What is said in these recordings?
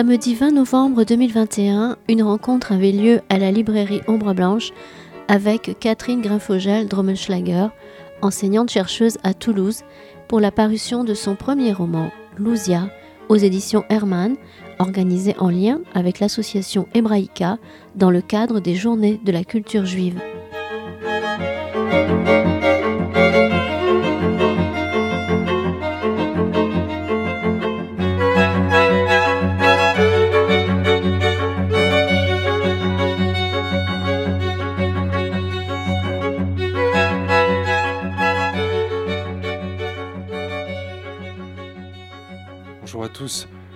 samedi 20 novembre 2021, une rencontre avait lieu à la librairie Ombre Blanche avec Catherine Grinfogel Drommenschlager, enseignante-chercheuse à Toulouse, pour la parution de son premier roman, Lousia, aux éditions Hermann, organisé en lien avec l'association Hebraïca dans le cadre des Journées de la culture juive.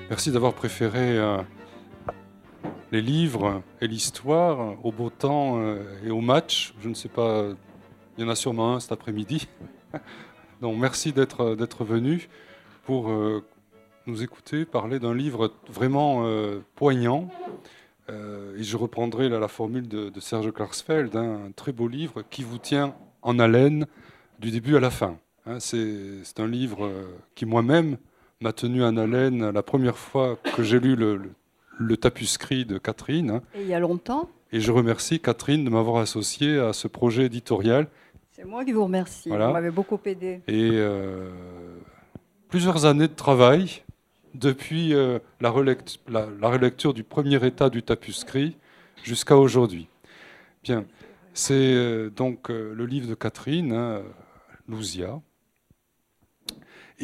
Merci d'avoir préféré euh, les livres et l'histoire au beau temps euh, et au match. Je ne sais pas, il y en a sûrement un cet après-midi. Donc merci d'être venu pour euh, nous écouter parler d'un livre vraiment poignant. et je reprendrai la formule de, Serge Klarsfeld, hein, un très beau livre qui vous tient en haleine du début à la fin. Hein, c'est un livre qui moi-même m'a tenu en haleine la première fois que j'ai lu le, tapuscrit de Catherine. Et il y a longtemps Et je remercie Catherine de m'avoir associé à ce projet éditorial. C'est moi qui vous remercie. Vous m'avez beaucoup aidé. Et euh, plusieurs années de travail depuis euh, la, relecture, du premier état du tapuscrit jusqu'à aujourd'hui. Bien, c'est euh, donc le livre de Catherine, hein, Louzia,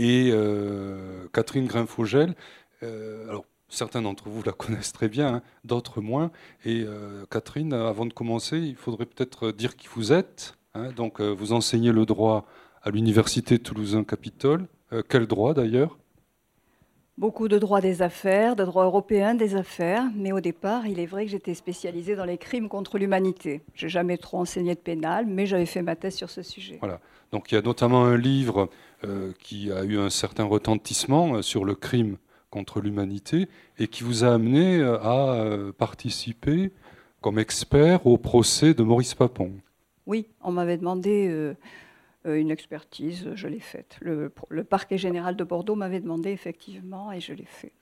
et euh, Catherine Grinfogel, euh, alors certains d'entre vous la connaissent très bien, hein, d'autres moins. Et euh, Catherine, avant de commencer, il faudrait peut-être dire qui vous êtes. Hein. donc vous enseignez le droit à l'Université Toulousain-Capitole. quel droit d'ailleurs? Beaucoup de droit des affaires, de droit européen des affaires, mais au départ, il est vrai que j'étais spécialisée dans les crimes contre l'humanité. Je n'ai jamais trop enseigné de pénal, mais j'avais fait ma thèse sur ce sujet. Voilà. Donc il y a notamment un livre euh, qui a eu un certain retentissement euh, sur le crime contre l'humanité et qui vous a amené euh, à participer comme expert au procès de Maurice Papon. Oui, on m'avait demandé une expertise, je l'ai faite. Le, parquet général de Bordeaux m'avait demandé effectivement et je l'ai fait.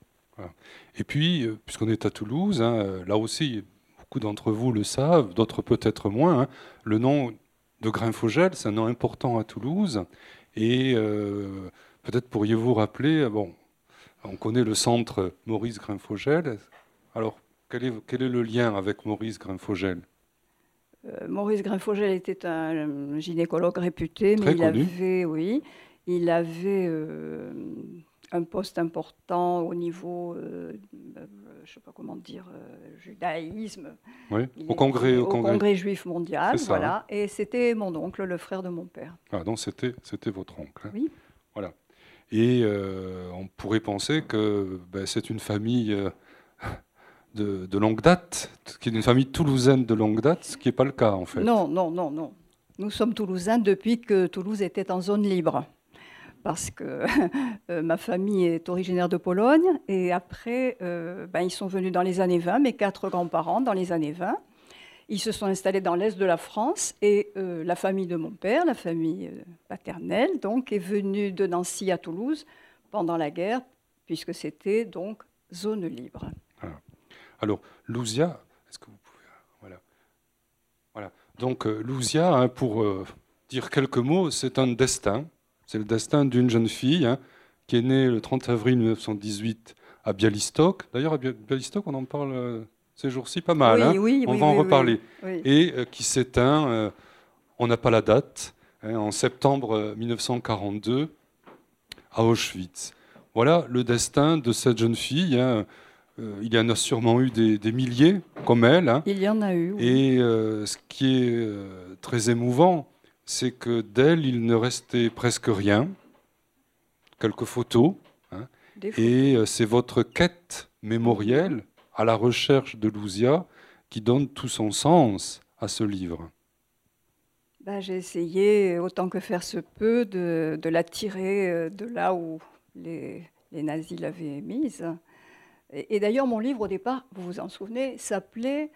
Et puis, puisqu'on est à Toulouse, hein, là aussi, beaucoup d'entre vous le savent, d'autres peut-être moins, hein, le nom de Grinfogel, c'est un nom important à Toulouse. Et euh, peut-être pourriez-vous rappeler, euh, bon, on connaît le centre Maurice Grinfogel. Alors, quel est, le lien avec Maurice Grinfogel euh, Maurice Grinfogel était un gynécologue réputé, mais il avait, oui, il avait un poste important au niveau, je ne sais pas comment dire, judaïsme. Oui, au congrès, au, congrès. juif mondial, voilà. Hein. Et c'était mon oncle, le frère de mon père. Ah, donc c'était, c'était votre oncle. Hein. Oui. Voilà. Et euh, on pourrait penser que ben, c'est une famille euh, de, longue date, qui est une famille toulousaine de longue date, ce qui n'est pas le cas en fait. Non, non, non, non. Nous sommes toulousains depuis que Toulouse était en zone libre parce que euh, ma famille est originaire de Pologne. Et après, euh, ben, ils sont venus dans les années 20, mes quatre grands-parents dans les années 20. Ils se sont installés dans l'est de la France et euh, la famille de mon père, la famille paternelle, donc, est venue de Nancy à Toulouse pendant la guerre, puisque c'était donc zone libre. Alors, Louzia, est-ce que vous pouvez. Voilà. voilà. Donc, Louzia, hein, pour dire quelques mots, c'est un destin c'est le destin d'une jeune fille hein, qui est née le 30 avril 1918 à Bialystok. D'ailleurs, à Bialystok, on en parle euh, ces jours-ci pas mal. Hein. Oui, on va en reparler. Et euh, qui s'éteint, euh, on n'a pas la date, hein, en septembre 1942 à Auschwitz. Voilà le destin de cette jeune fille. Il y en a sûrement eu des, milliers comme elle. Il y en a eu. Et ce qui est très émouvant, c'est que d'elle, il ne restait presque rien, quelques photos, hein. et euh, c'est votre quête mémorielle à la recherche de Louzia qui donne tout son sens à ce livre. Ben, j'ai essayé, autant que faire se peut, de, la tirer euh, de là où les, nazis l'avaient mise. Et d'ailleurs, mon livre, au départ, vous vous en souvenez, s'appelait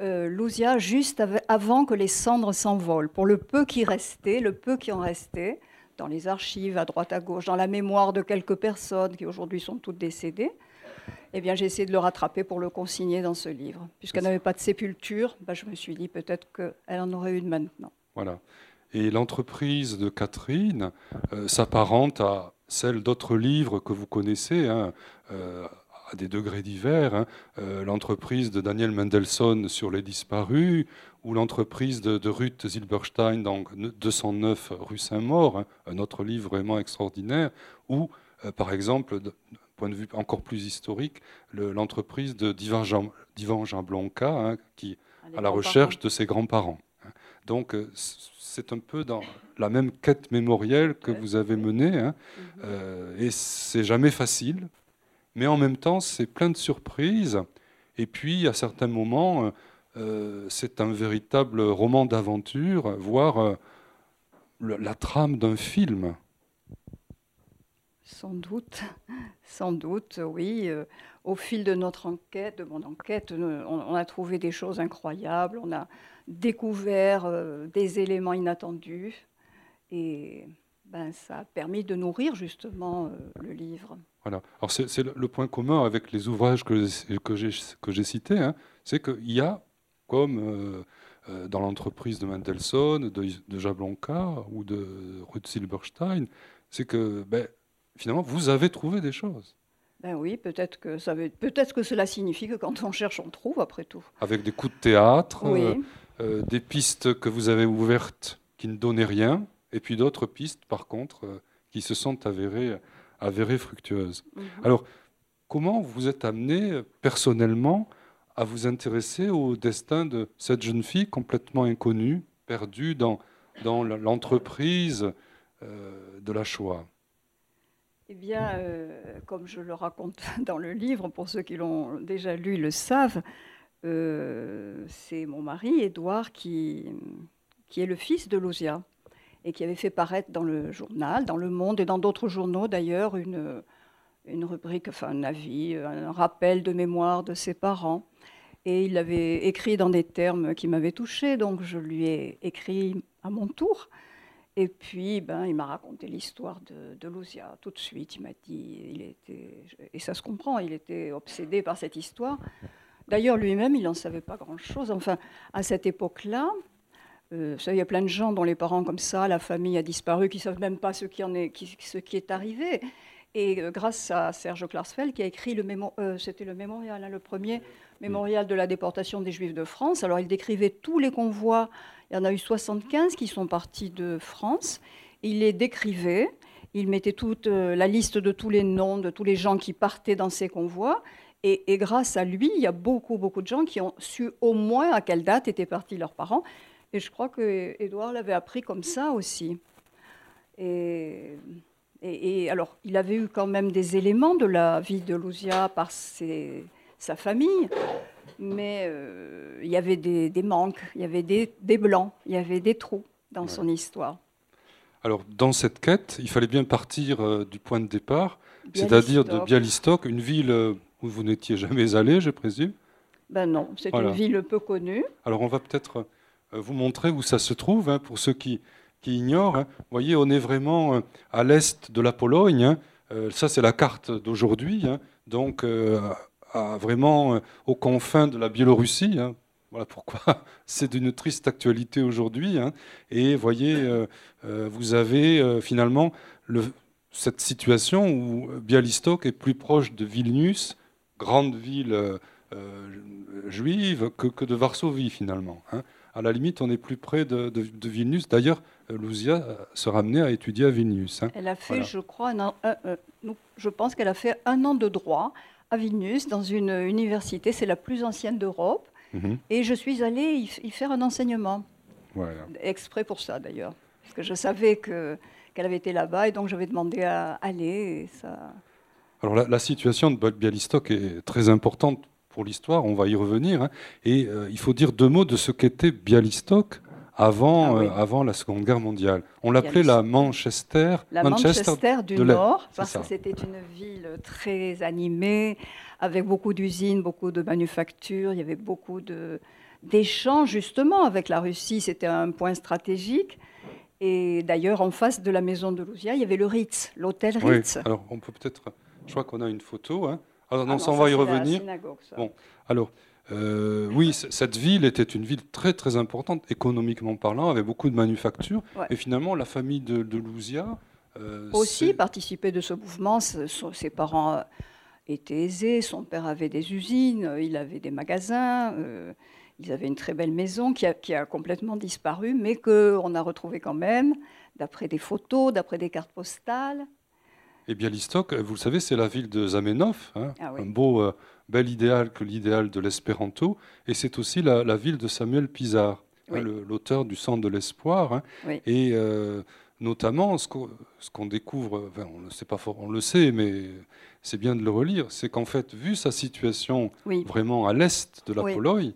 euh, juste avant que les cendres s'envolent. Pour le peu qui restait, le peu qui en restait, dans les archives, à droite à gauche, dans la mémoire de quelques personnes qui aujourd'hui sont toutes décédées, eh bien, j'ai essayé de le rattraper pour le consigner dans ce livre. Puisqu'elle n'avait pas de sépulture, bah, je me suis dit peut-être qu'elle en aurait une maintenant. Voilà. Et l'entreprise de Catherine euh, s'apparente à celle d'autres livres que vous connaissez, hein, euh, à des degrés divers. Hein. Euh, l'entreprise de Daniel Mendelssohn sur les disparus, ou l'entreprise de, Ruth Zilberstein dans 209 rue Saint-Maur, hein, un autre livre vraiment extraordinaire, ou par exemple, d'un point de vue encore plus historique, l'entreprise de d'Ivan Jean, Blanca, qui à la recherche de ses grands-parents. Donc c'est un peu dans la même quête mémorielle que vous avez menée. Hein. Mhm. Euh, et c'est jamais facile, mais en même temps, c'est plein de surprises. Et puis, à certains moments, euh, c'est un véritable roman d'aventure, voire euh, la trame d'un film. Sans doute, sans doute, oui. Au fil de notre enquête, de mon enquête, on a trouvé des choses incroyables. On a découvert euh, des éléments inattendus. Et ben, ça a permis de nourrir justement euh, le livre. Voilà. Alors c'est le point commun avec les ouvrages que, que j'ai cités, hein. c'est qu'il y a, comme euh, dans l'entreprise de Mendelssohn, de, de Jablonka ou de Ruth Silberstein, c'est que ben, finalement vous avez trouvé des choses. Ben oui, peut-être que, ça peut-être que cela signifie que quand on cherche, on trouve, après tout. Avec des coups de théâtre, euh, des pistes que vous avez ouvertes qui ne donnaient rien, et puis d'autres pistes, par contre, euh, qui se sont avérées, avérées fructueuses. Mhm. Alors, comment vous êtes amené personnellement à vous intéresser au destin de cette jeune fille complètement inconnue, perdue dans, dans l'entreprise euh, de la Shoah? Eh bien, comme je le raconte dans le livre, pour ceux qui l'ont déjà lu le savent, euh, c'est mon mari, Édouard, qui, qui est le fils de Lousia et qui avait fait paraître dans le journal, dans Le Monde et dans d'autres journaux d'ailleurs, une, une rubrique, enfin un avis, un rappel de mémoire de ses parents. Et il l'avait écrit dans des termes qui m'avaient touchée, donc je lui ai écrit à mon tour. Et puis, ben, il m'a raconté l'histoire de, de Lousia tout de suite. Il m'a dit, il était, et ça se comprend, il était obsédé par cette histoire. D'ailleurs, lui-même, il n'en savait pas grand-chose. Enfin, à cette époque-là, euh, il y a plein de gens dont les parents comme ça, la famille a disparu, qui ne savent même pas ce qui, en est, ce qui est arrivé. Et euh, grâce à Serge Klarsfeld, qui a écrit le mémo, euh, c'était le mémorial, hein, le premier mémorial de la déportation des Juifs de France. Alors il décrivait tous les convois. Il y en a eu 75 qui sont partis de France. Il les décrivait. Il mettait toute la liste de tous les noms de tous les gens qui partaient dans ces convois. Et, grâce à lui, il y a beaucoup, beaucoup de gens qui ont su au moins à quelle date étaient partis leurs parents. Et je crois que Édouard l'avait appris comme ça aussi. Et, et, alors, il avait eu quand même des éléments de la vie de Lousia par sa famille, mais euh, il y avait des, manques, il y avait des, blancs, il y avait des trous dans son histoire. Alors, dans cette quête, il fallait bien partir euh, du point de départ, c'est-à-dire de Bialystok, une ville où vous n'étiez jamais allé, je présume? Ben non, c'est une ville peu connue. Alors on va peut-être vous montrer où ça se trouve, hein, pour ceux qui, ignorent. Hein. Vous voyez, on est vraiment euh, à l'est de la Pologne. Hein. Euh, ça, c'est la carte d'aujourd'hui. Donc, vraiment aux confins de la Biélorussie. Voilà pourquoi c'est d'une triste actualité aujourd'hui. Et voyez, vous avez finalement le, cette situation où Bialystok est plus proche de Vilnius grande ville euh, euh, juive que, de Varsovie finalement. À la limite, on est plus près de, Vilnius. D'ailleurs, Luzia se ramenait à étudier à Vilnius. Hein. Elle a fait, je crois, je pense qu'elle a fait un an de droit à Vilnius, dans une université. C'est la plus ancienne d'Europe. Mhm. Et je suis allée y, faire un enseignement. Exprès pour ça, d'ailleurs. Parce que je savais qu'elle avait été là-bas et donc j'avais demandé à aller. Et ça... Alors la, situation de Bialystok est très importante pour l'histoire, on va y revenir. Hein. et euh, il faut dire deux mots de ce qu'était Bialystok avant, ah euh, avant la Seconde Guerre mondiale. On l'appelait la Manchester, la Manchester, du Nord, parce que c'était une ville très animée, avec beaucoup d'usines, beaucoup de manufactures, il y avait beaucoup d'échanges justement avec la Russie, c'était un point stratégique. Et d'ailleurs, en face de la maison de Lousia, il y avait le Ritz, l'hôtel Ritz. Oui. Alors, on peut peut-être je crois qu'on a une photo. Hein. Alors, non, Ah ça, non, on va y revenir. Bon. Alors, euh, oui, cette ville était une ville très très importante, économiquement parlant, avec beaucoup de manufactures. Ouais. Et finalement, la famille de, de Louzia. euh, aussi participé de ce mouvement. Ses parents euh, étaient aisés, son père avait des usines, il avait des magasins, euh, ils avaient une très belle maison qui a, qui a complètement disparu, mais qu'on a retrouvé quand même, d'après des photos, d'après des cartes postales. Et Bialystok, vous le savez, c'est la ville de Zamenhof, hein, Ah oui. un beau, euh, bel idéal que l'idéal de l'espéranto. Et c'est aussi la, la ville de Samuel Pizarre, hein, Oui. l'auteur du Centre de l'espoir. hein. Oui. Et euh, notamment, ce qu'on découvre, enfin, on ne sait pas fort, on le sait, mais c'est bien de le relire, c'est qu'en fait, vu sa situation vraiment à l'est de la. Pologne,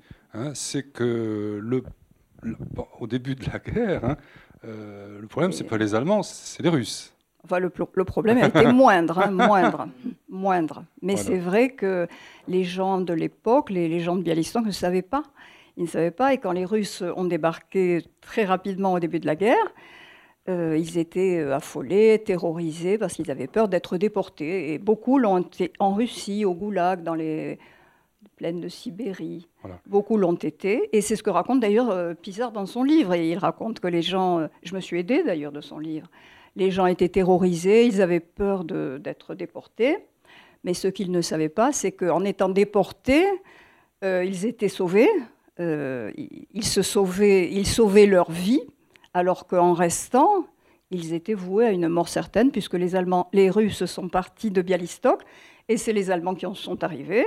c'est que le, le- bon, au début de la guerre, euh, le problème, c'est pas les Allemands, c'est les Russes. Enfin, le, pro- le problème a été moindre, hein, moindre, moindre. Mais Voilà. c'est vrai que les gens de l'époque, les, les gens de Bialystok ne savaient pas. Ils ne savaient pas. Et quand les Russes ont débarqué très rapidement au début de la guerre, euh, ils étaient euh, affolés, terrorisés, parce qu'ils avaient peur d'être déportés. Et beaucoup l'ont été en Russie, au Goulag, dans les plaines de Sibérie. Voilà. Beaucoup l'ont été. Et c'est ce que raconte d'ailleurs euh, Pizarre dans son livre. Et il raconte que les gens, je me suis aidée d'ailleurs de son livre, les gens étaient terrorisés, ils avaient peur d'être déportés. Mais ce qu'ils ne savaient pas, c'est qu'en étant déportés, euh, ils étaient sauvés. euh, ils, se sauvaient, ils sauvaient leur vie, alors qu'en restant, ils étaient voués à une mort certaine, puisque les, Russes sont partis de Bialystok, et c'est les Allemands qui en sont arrivés.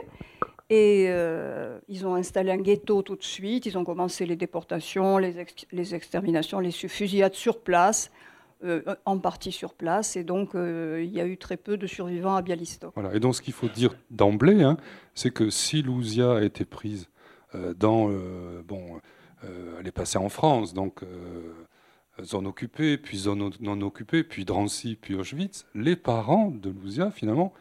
Et euh, ils ont installé un ghetto tout de suite, ils ont commencé les déportations, les, ex- les exterminations, les fusillades sur place, euh, en partie sur place, et donc euh, il y a eu très peu de survivants à Bialystok. Voilà. Et donc, ce qu'il faut dire d'emblée, hein, c'est que si Louzia a été prise euh, dans. bon, elle est passée en France, donc zone occupée, puis zone non occupée, puis Drancy, puis Auschwitz, les parents de Louzia, finalement,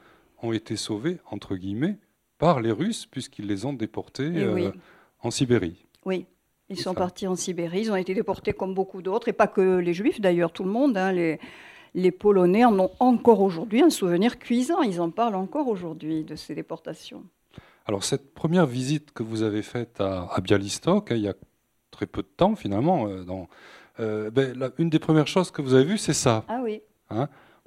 ont été sauvés, entre guillemets, par les Russes, puisqu'ils les ont déportés oui. en Sibérie. Oui, ils sont ça. partis en Sibérie, ils ont été déportés comme beaucoup d'autres, et pas que les Juifs d'ailleurs, tout le monde. hein, les, les Polonais en ont encore aujourd'hui un souvenir cuisant, ils en parlent encore aujourd'hui de ces déportations. Alors, cette première visite que vous avez faite à, à Bialystok, hein, il y a très peu de temps, finalement, euh, dans, euh, ben, la- une des premières choses que vous avez vues, c'est ça. Ah oui.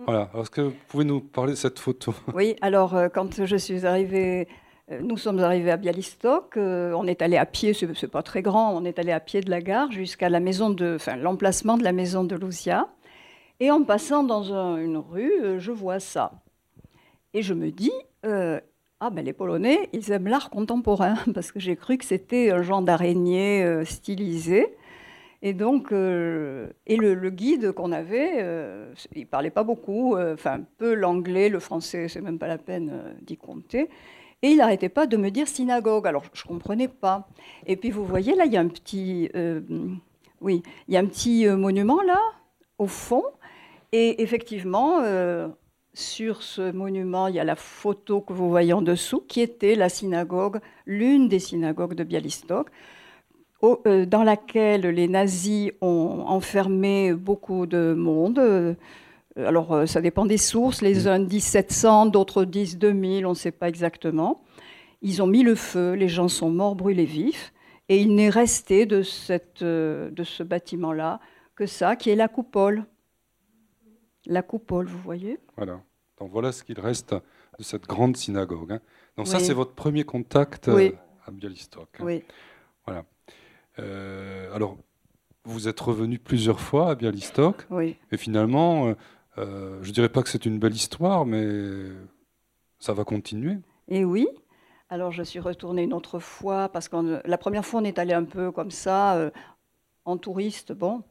Voilà. Alors, Est-ce que vous pouvez nous parler de cette photo? Oui, alors euh, quand je suis arrivée, nous sommes arrivés à Bialystok, euh, on est allé à pied, c'est pas très grand, on est allé à pied de la gare jusqu'à l'emplacement de la maison de Lucia. Et en passant dans un- une rue, euh, je vois ça. Et je me dis, euh, ah ben les Polonais, ils aiment l'art contemporain, parce que j'ai cru que c'était un genre d'araignée euh, stylisé. Et donc, euh, et le, guide qu'on avait, euh, il parlait pas beaucoup, euh, enfin peu l'anglais, le français, c'est même pas la peine euh, d'y compter. Et il n'arrêtait pas de me dire synagogue. Alors je comprenais pas. Et puis vous voyez là, il y a un petit, euh, oui, il y a un petit euh, monument là au fond. Et effectivement, euh, sur ce monument, il y a la photo que vous voyez en dessous, qui était la synagogue, l'une des synagogues de Bialystok dans laquelle les nazis ont enfermé beaucoup de monde. Euh, Alors, euh, ça dépend des sources. Les uns disent 700, d'autres disent 2000, on ne sait pas exactement. Ils ont mis le feu, les gens sont morts brûlés vifs. Et il n'est resté de, cette, euh, de ce bâtiment-là que ça, qui est la coupole. La coupole, vous voyez? Voilà. Donc voilà ce qu'il reste de cette grande synagogue. hein. Donc ça, c'est votre premier contact Oui. à Bialystok. hein. Oui. Euh, alors, vous êtes revenu plusieurs fois à Bialystok, Oui. et finalement, euh, je dirais pas que c'est une belle histoire, mais ça va continuer. Et oui. Alors je suis retournée une autre fois parce que la première fois on est allé un peu comme ça, euh, en touriste, bon,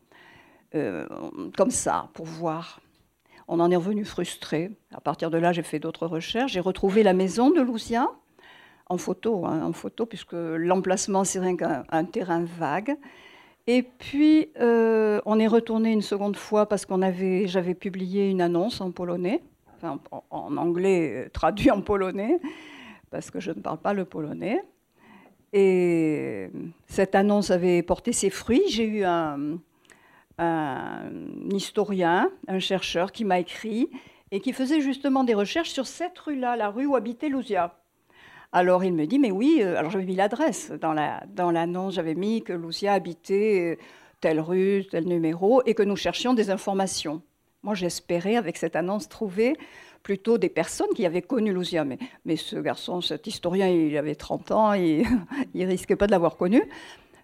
euh, comme ça, pour voir. On en est revenu frustré. À partir de là, j'ai fait d'autres recherches. J'ai retrouvé la maison de Lucia en photo, hein, en photo, puisque l'emplacement c'est qu'un un terrain vague. Et puis euh, on est retourné une seconde fois parce qu'on avait, j'avais publié une annonce en polonais, en, anglais euh, traduit en polonais parce que je ne parle pas le polonais. Et cette annonce avait porté ses fruits. J'ai eu un, un historien, un chercheur qui m'a écrit et qui faisait justement des recherches sur cette rue-là, la rue où habitait Lucia. Alors il me dit, mais oui, euh, alors j'avais mis l'adresse dans l'annonce, la, dans j'avais mis que Lucia habitait euh, telle rue, tel numéro, et que nous cherchions des informations. Moi j'espérais avec cette annonce trouver plutôt des personnes qui avaient connu Lucia. Mais, mais ce garçon, cet historien, il avait 30 ans, il ne risquait pas de l'avoir connu.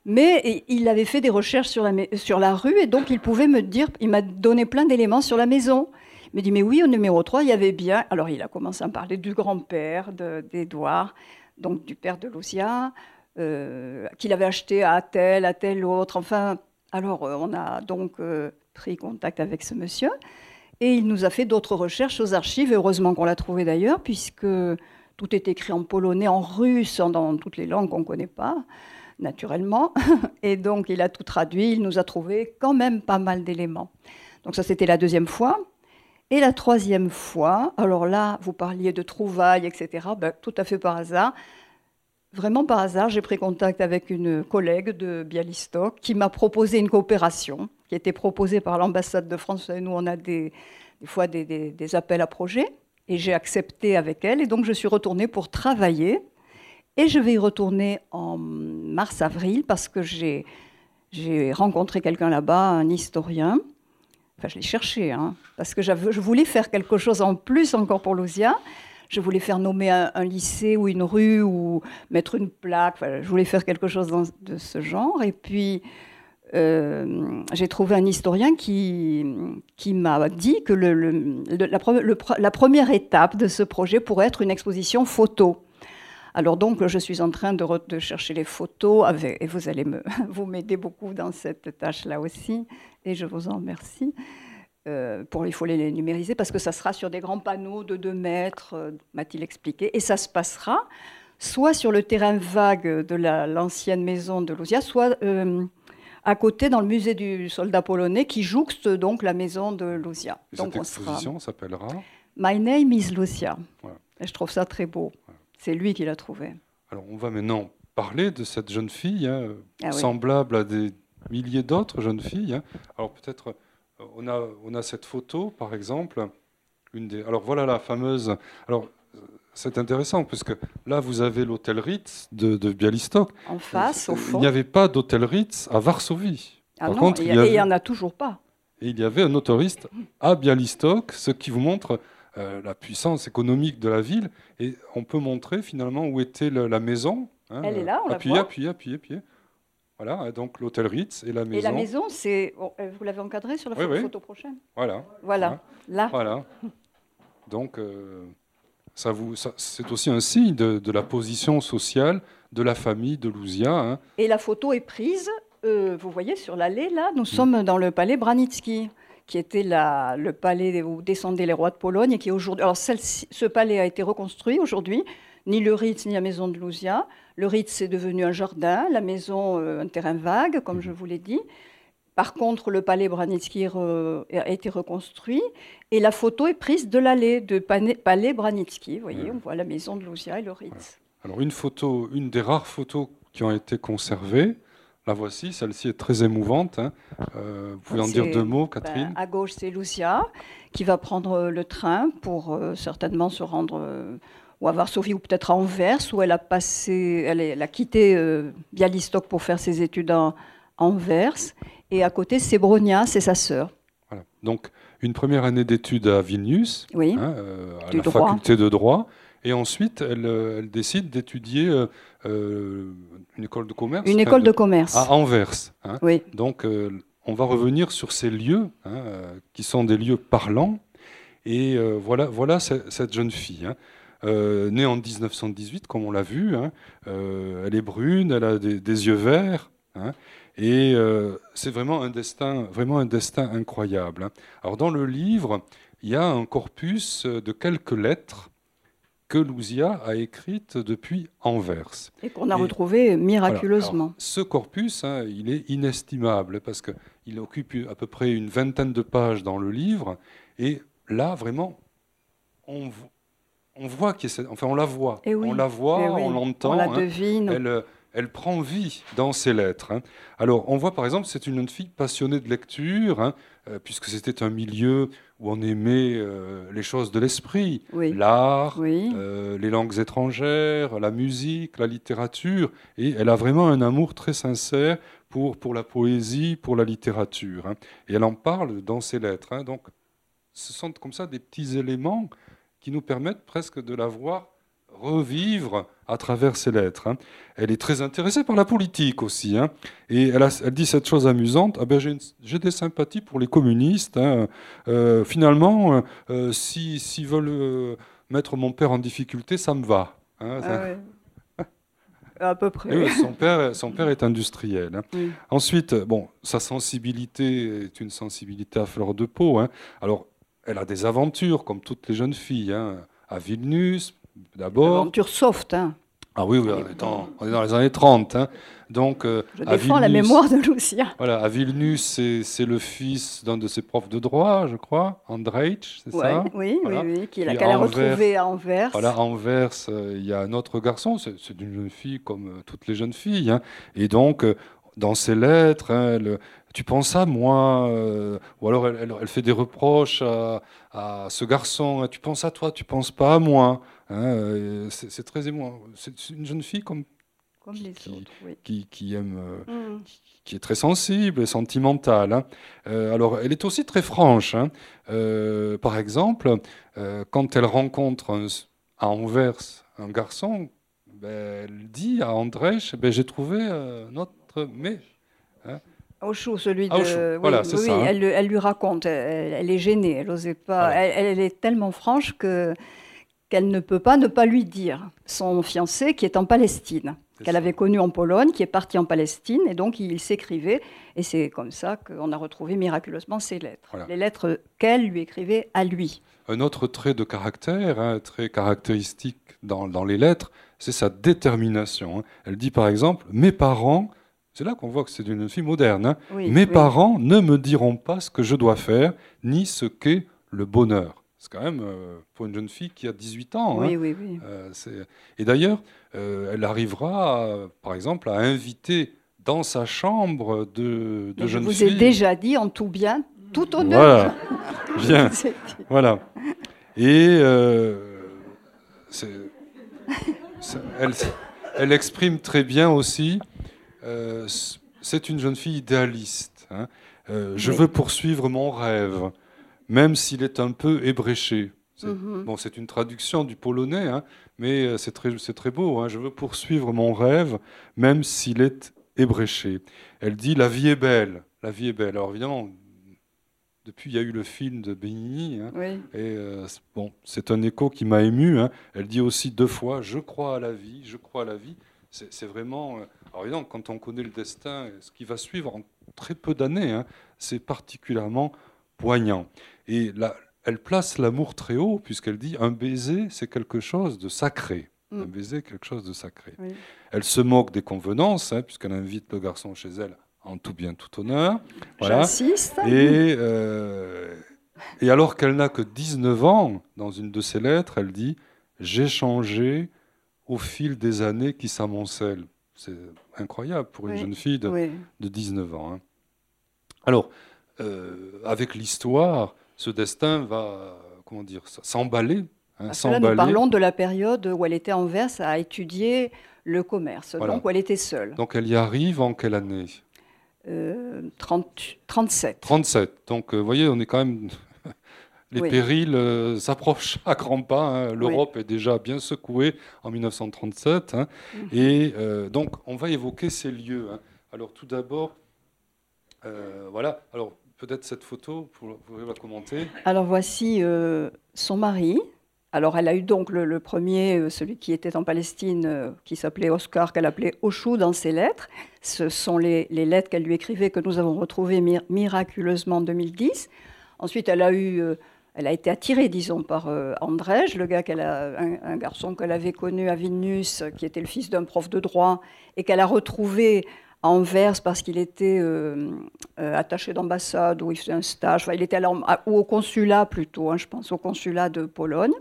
Mais il avait fait des recherches sur la, sur la rue et donc il pouvait me dire, il m'a donné plein d'éléments sur la maison. Me dit, mais oui, au numéro 3, il y avait bien. Alors il a commencé à me parler du grand-père d'Edouard, donc du père de Lucia, euh, qu'il avait acheté à tel, à tel autre. Enfin, alors euh, on a donc euh, pris contact avec ce monsieur. Et il nous a fait d'autres recherches aux archives, heureusement qu'on l'a trouvé d'ailleurs, puisque tout est écrit en polonais, en russe, dans toutes les langues qu'on ne connaît pas naturellement. Et donc, il a tout traduit. Il nous a trouvé quand même pas mal d'éléments. Donc, ça, c'était la deuxième fois. Et la troisième fois, alors là, vous parliez de trouvailles, etc. Ben, tout à fait par hasard. Vraiment par hasard, j'ai pris contact avec une collègue de Bialystok qui m'a proposé une coopération qui était proposée par l'ambassade de France. Nous, on a des, fois des appels à projets. Et j'ai accepté avec elle. Et donc, je suis retournée pour travailler et je vais y retourner en mars-avril parce que j'ai, rencontré quelqu'un là-bas, un historien. Enfin, je l'ai cherché, hein, parce que je voulais faire quelque chose en plus encore pour Lousia. Je voulais faire nommer un, lycée ou une rue ou mettre une plaque. je voulais faire quelque chose de ce genre. Et puis, euh, j'ai trouvé un historien qui, qui m'a dit que la, première étape de ce projet pourrait être une exposition photo. Alors donc, je suis en train de, de chercher les photos, avec, et vous allez me, vous m'aider beaucoup dans cette tâche-là aussi, et je vous en remercie. Euh, pour, il faut les numériser parce que ça sera sur des grands panneaux de 2 mètres, euh, m'a-t-il expliqué, et ça se passera soit sur le terrain vague de l'ancienne maison de Lousia, soit euh, à côté dans le musée du soldat polonais qui jouxte donc la maison de Lousia. donc cette exposition s'appellera? My Name is Lucia. Et je trouve ça très beau. C'est lui qui l'a trouvé. Alors on va maintenant parler de cette jeune fille, hein, ah semblable à des milliers d'autres jeunes filles. Hein. Alors peut-être euh, on a, on a cette photo, par exemple. Une des, alors voilà la fameuse. Alors c'est intéressant parce que là vous avez l'hôtel Ritz de, de, Bialystok. En face, au fond. Il n'y avait pas d'hôtel Ritz à Varsovie. Ah non, contre, et il n'y en a toujours pas. Et il y avait un autoriste à Bialystok, ce qui vous montre euh, la puissance économique de la ville. Et on peut montrer finalement où était la maison. Hein, Elle est là, on appuyez, la voit. Appuyez, appuyez, appuyez. Voilà, donc l'hôtel Ritz et la maison. Et la maison, c'est. Euh, vous l'avez encadré sur la photo, prochaine Voilà. Voilà, hein. là. Voilà. Donc, euh, ça vous, c'est aussi un signe de, la position sociale de la famille de Louzia. Hein. Et la photo est prise, vous voyez, sur l'allée, là. Nous mm. sommes dans le palais Branitsky qui était la, le palais où descendaient les rois de Pologne et qui aujourd'hui. Alors ce palais a été reconstruit aujourd'hui, ni le Ritz ni la maison de Luzia. Le Ritz est devenu un jardin, la maison euh, un terrain vague, comme je vous l'ai dit. Par contre, le palais Branitsky a été reconstruit et la photo est prise de l'allée de palais Branitsky. Vous voyez, on voit la maison de Luzia et le Ritz. Alors une photo, une des rares photos qui ont été conservées, la voici, celle-ci est très émouvante. Hein. Euh, vous pouvez en dire deux mots, ben, Catherine À gauche, c'est Lucia, qui va prendre euh, le train pour euh, certainement se rendre ou à Varsovie ou peut-être à Anvers, où elle a, passé, elle, a quitté Bialystok pour faire ses études à Anvers. Et à côté, c'est Bronia, c'est sa sœur. Voilà. Donc, une première année d'études à Vilnius, oui, hein, à la faculté de droit. Et ensuite, elle, décide d'étudier une école de commerce Une école de, commerce. À Anvers. Hein. Oui. Donc, euh, on va revenir sur ces lieux, hein, euh, qui sont des lieux parlants. Et euh, voilà, voilà cette, jeune fille. Hein. née en 1918, comme on l'a vu. elle est brune, elle a des, des yeux verts. et c'est vraiment un destin, vraiment un destin incroyable. Alors dans le livre, il y a un corpus de quelques lettres que Louzia a écrite depuis Anvers. Et qu'on a retrouvé miraculeusement. ce corpus, hein, il est inestimable parce qu'il occupe à peu près une vingtaine de pages dans le livre. Et là, vraiment, on, on voit enfin, on la voit. Eh on la voit, eh on l'entend. On la hein. devine. Elle, elle prend vie dans ses lettres. Hein. Alors, on voit par exemple, c'est une jeune fille passionnée de lecture, hein, euh, puisque c'était un milieu où on aimait euh, les choses de l'esprit, l'art, euh, les langues étrangères, la musique, la littérature, et elle a vraiment un amour très sincère pour, pour la poésie, pour la littérature. Hein. Et elle en parle dans ses lettres. Donc, ce sont comme ça des petits éléments qui nous permettent presque de la voir revivre à travers ses lettres. Hein. Elle est très intéressée par la politique aussi. Hein. Et elle, elle, dit cette chose amusante, ah ben j'ai des sympathies pour les communistes. Hein. Euh, finalement, euh, s'ils veulent euh, mettre mon père en difficulté, ça me va. Ah à peu près. son, père, son père est industriel. Ensuite, bon, sa sensibilité est une sensibilité à fleur de peau. Alors, elle a des aventures, comme toutes les jeunes filles, à Vilnius, d'abord. Aventure soft, hein. Ah oui, on, est dans les années 30. Hein. Donc, euh, Je défends la mémoire de Lucia. Voilà, à Vilnius, c'est le fils d'un de ses profs de droit, je crois, Andrzej, c'est ça Oui, oui, oui, qu'elle a retrouvé à Anvers. Voilà, à Anvers, euh, il y a un autre garçon, c'est une jeune fille comme euh, toutes les jeunes filles. Hein. Et donc, dans ses lettres, hein, tu penses à moi, ou alors elle, fait des reproches à, à ce garçon, tu penses à toi, tu penses pas à moi. Hein, euh, c'est très émouvant. C'est une jeune fille comme, qui, qui, aime, euh, mm. qui, est très sensible et sentimentale. Hein. Euh, alors, elle est aussi très franche. Hein. par exemple, quand elle rencontre à Anvers un garçon, ben, elle dit à André ben, J'ai trouvé notre. Mais. Auchou, celui de. voilà, oui, ça, elle, elle, lui raconte, elle, est gênée, elle n'osait pas. Elle, elle, est tellement franche que qu'elle ne peut pas ne pas lui dire. Son fiancé qui est en Palestine, qu'elle avait connu en Pologne, qui est parti en Palestine, et donc il s'écrivait, et c'est comme ça qu'on a retrouvé miraculeusement ses lettres. Les lettres qu'elle lui écrivait à lui. Un autre trait de caractère, hein, très caractéristique dans, dans les lettres, c'est sa détermination. Hein. Elle dit par exemple, mes parents, c'est là qu'on voit que c'est une fille moderne, hein. mes parents ne me diront pas ce que je dois faire, ni ce qu'est le bonheur. C'est quand même euh, pour une jeune fille qui a 18 ans. Oui, hein. oui, oui. Euh, et d'ailleurs, euh, elle arrivera, par exemple, à inviter dans sa chambre de, de jeunes filles. Je vous ai déjà dit en tout bien, tout honneur. Voilà, bien. voilà. Et elle, elle, exprime très bien aussi. C'est une jeune fille idéaliste. Hein. je veux poursuivre mon rêve même s'il est un peu ébréché. C'est, mhm. Bon, c'est une traduction du polonais, hein, mais euh, c'est très, c'est très beau. Hein. Je veux poursuivre mon rêve, même s'il est ébréché. Elle dit La vie est belle. La vie est belle. Alors évidemment, depuis, il y a eu le film de Benigni. Hein, et euh, bon, c'est un écho qui m'a ému. Elle dit aussi deux fois Je crois à la vie, je crois à la vie. C'est, vraiment. Euh, alors évidemment, quand on connaît le destin, ce qui va suivre en très peu d'années, c'est particulièrement poignant. Et là, elle place l'amour très haut, puisqu'elle dit un baiser, c'est quelque chose de sacré. Mm. Un baiser, quelque chose de sacré. Elle se moque des convenances, hein, puisqu'elle invite le garçon chez elle en tout bien, tout honneur. Voilà. J'insiste. Et, euh, et alors qu'elle n'a que 19 ans, dans une de ses lettres, elle dit J'ai changé au fil des années qui s'amoncellent. C'est incroyable pour une jeune fille de, de 19 ans. Hein. Alors, euh, avec l'histoire, ce destin va comment dire s'emballer. Hein, là, nous parlons de la période où elle était en Anvers à étudier le commerce, donc où elle était seule. Donc elle y arrive en quelle année? Euh, 37. 37. Donc euh, vous voyez, on est quand même. Les périls euh, s'approchent à grands pas. Hein. L'Europe est déjà bien secouée en 1937. Hein. Mhm. Et euh, donc, on va évoquer ces lieux. Alors, tout d'abord, voilà. Alors, peut-être cette photo, vous pouvez la commenter. Alors voici euh, son mari. Alors elle a eu donc le, premier, euh, celui qui était en Palestine, euh, qui s'appelait Oscar, qu'elle appelait Oshou dans ses lettres. Ce sont les, lettres qu'elle lui écrivait que nous avons retrouvées miraculeusement en 2010. Ensuite, elle a eu... elle a été attirée, disons, par Andrzej, le gars qu'elle a, un, garçon qu'elle avait connu à Vilnius, qui était le fils d'un prof de droit, et qu'elle a retrouvé à Anvers parce qu'il était euh, euh, attaché d'ambassade ou il faisait un stage. il était ou au consulat plutôt, hein, je pense, au consulat de Pologne.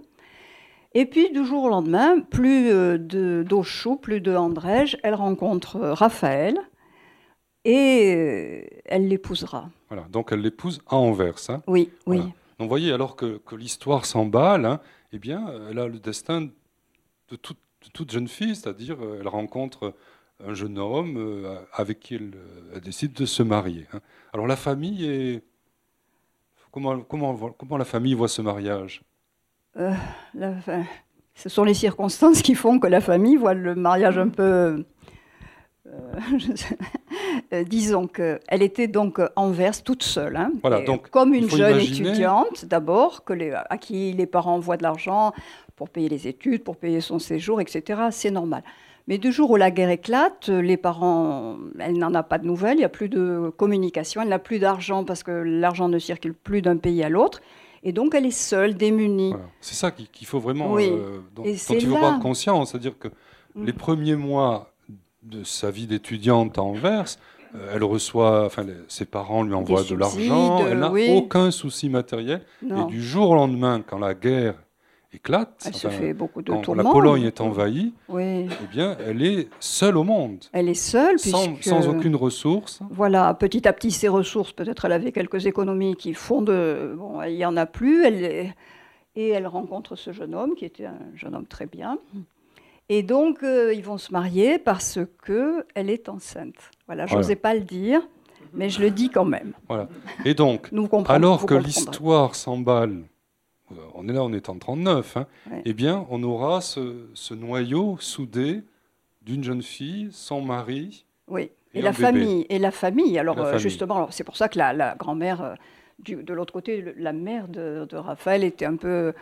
Et puis, du jour au lendemain, plus euh, de d'Auchou, plus de Andrège, elle rencontre euh, Raphaël et euh, elle l'épousera. Voilà, donc elle l'épouse à Anvers. hein? Oui, oui. Donc vous voyez, alors que, l'histoire s'emballe, hein, eh bien, elle a le destin de toute, jeune fille, c'est-à-dire euh, elle rencontre un jeune homme euh, avec qui elle, euh, décide de se marier. hein. Alors la famille est... Comment, la famille voit ce mariage? Ce sont les circonstances qui font que la famille voit le mariage un peu. Euh, euh, disons qu'elle était donc à Anvers toute seule. hein, Voilà, et donc, comme une jeune imaginer- étudiante, d'abord, à qui les parents envoient de l'argent pour payer les études, pour payer son séjour, etc. C'est normal. Mais du jour où la guerre éclate, les parents, elle n'en a pas de nouvelles, il n'y a plus de communication, elle n'a plus d'argent parce que l'argent ne circule plus d'un pays à l'autre. Et donc elle est seule, démunie. Voilà. C'est ça qu'il faut vraiment, Oui. euh, dont, il faut là- prendre conscience. C'est-à-dire que Mm. les premiers mois de sa vie d'étudiante à Anvers, euh, elle reçoit, enfin, ses parents lui envoient de l'argent, elle n'a oui. aucun souci matériel. Non. Et du jour au lendemain, quand la guerre éclate, Elle se enfin, fait beaucoup de quand tourments. la Pologne est envahie, Oui, eh bien, elle est seule au monde, elle est seule sans, puisque sans aucune ressource. voilà petit à petit ses ressources. Peut-être elle avait quelques économies qui font de bon, il y en a plus. Elle est- et elle rencontre ce jeune homme qui était un jeune homme très bien. Et donc euh, ils vont se marier parce que elle est enceinte. Voilà, Voilà. j'osais pas le dire, mais je le dis quand même. Voilà. Et donc, Nous. Alors que l'histoire s'emballe, euh, on est là, on est en 39, hein, Ouais. eh bien, on aura ce, ce noyau soudé d'une jeune fille, son mari. Oui, Et la bébé. famille. Et la famille. Alors, La euh, famille. justement, c'est pour ça que la, la grand-mère, de l'autre côté, la mère de, de Raphaël était un peu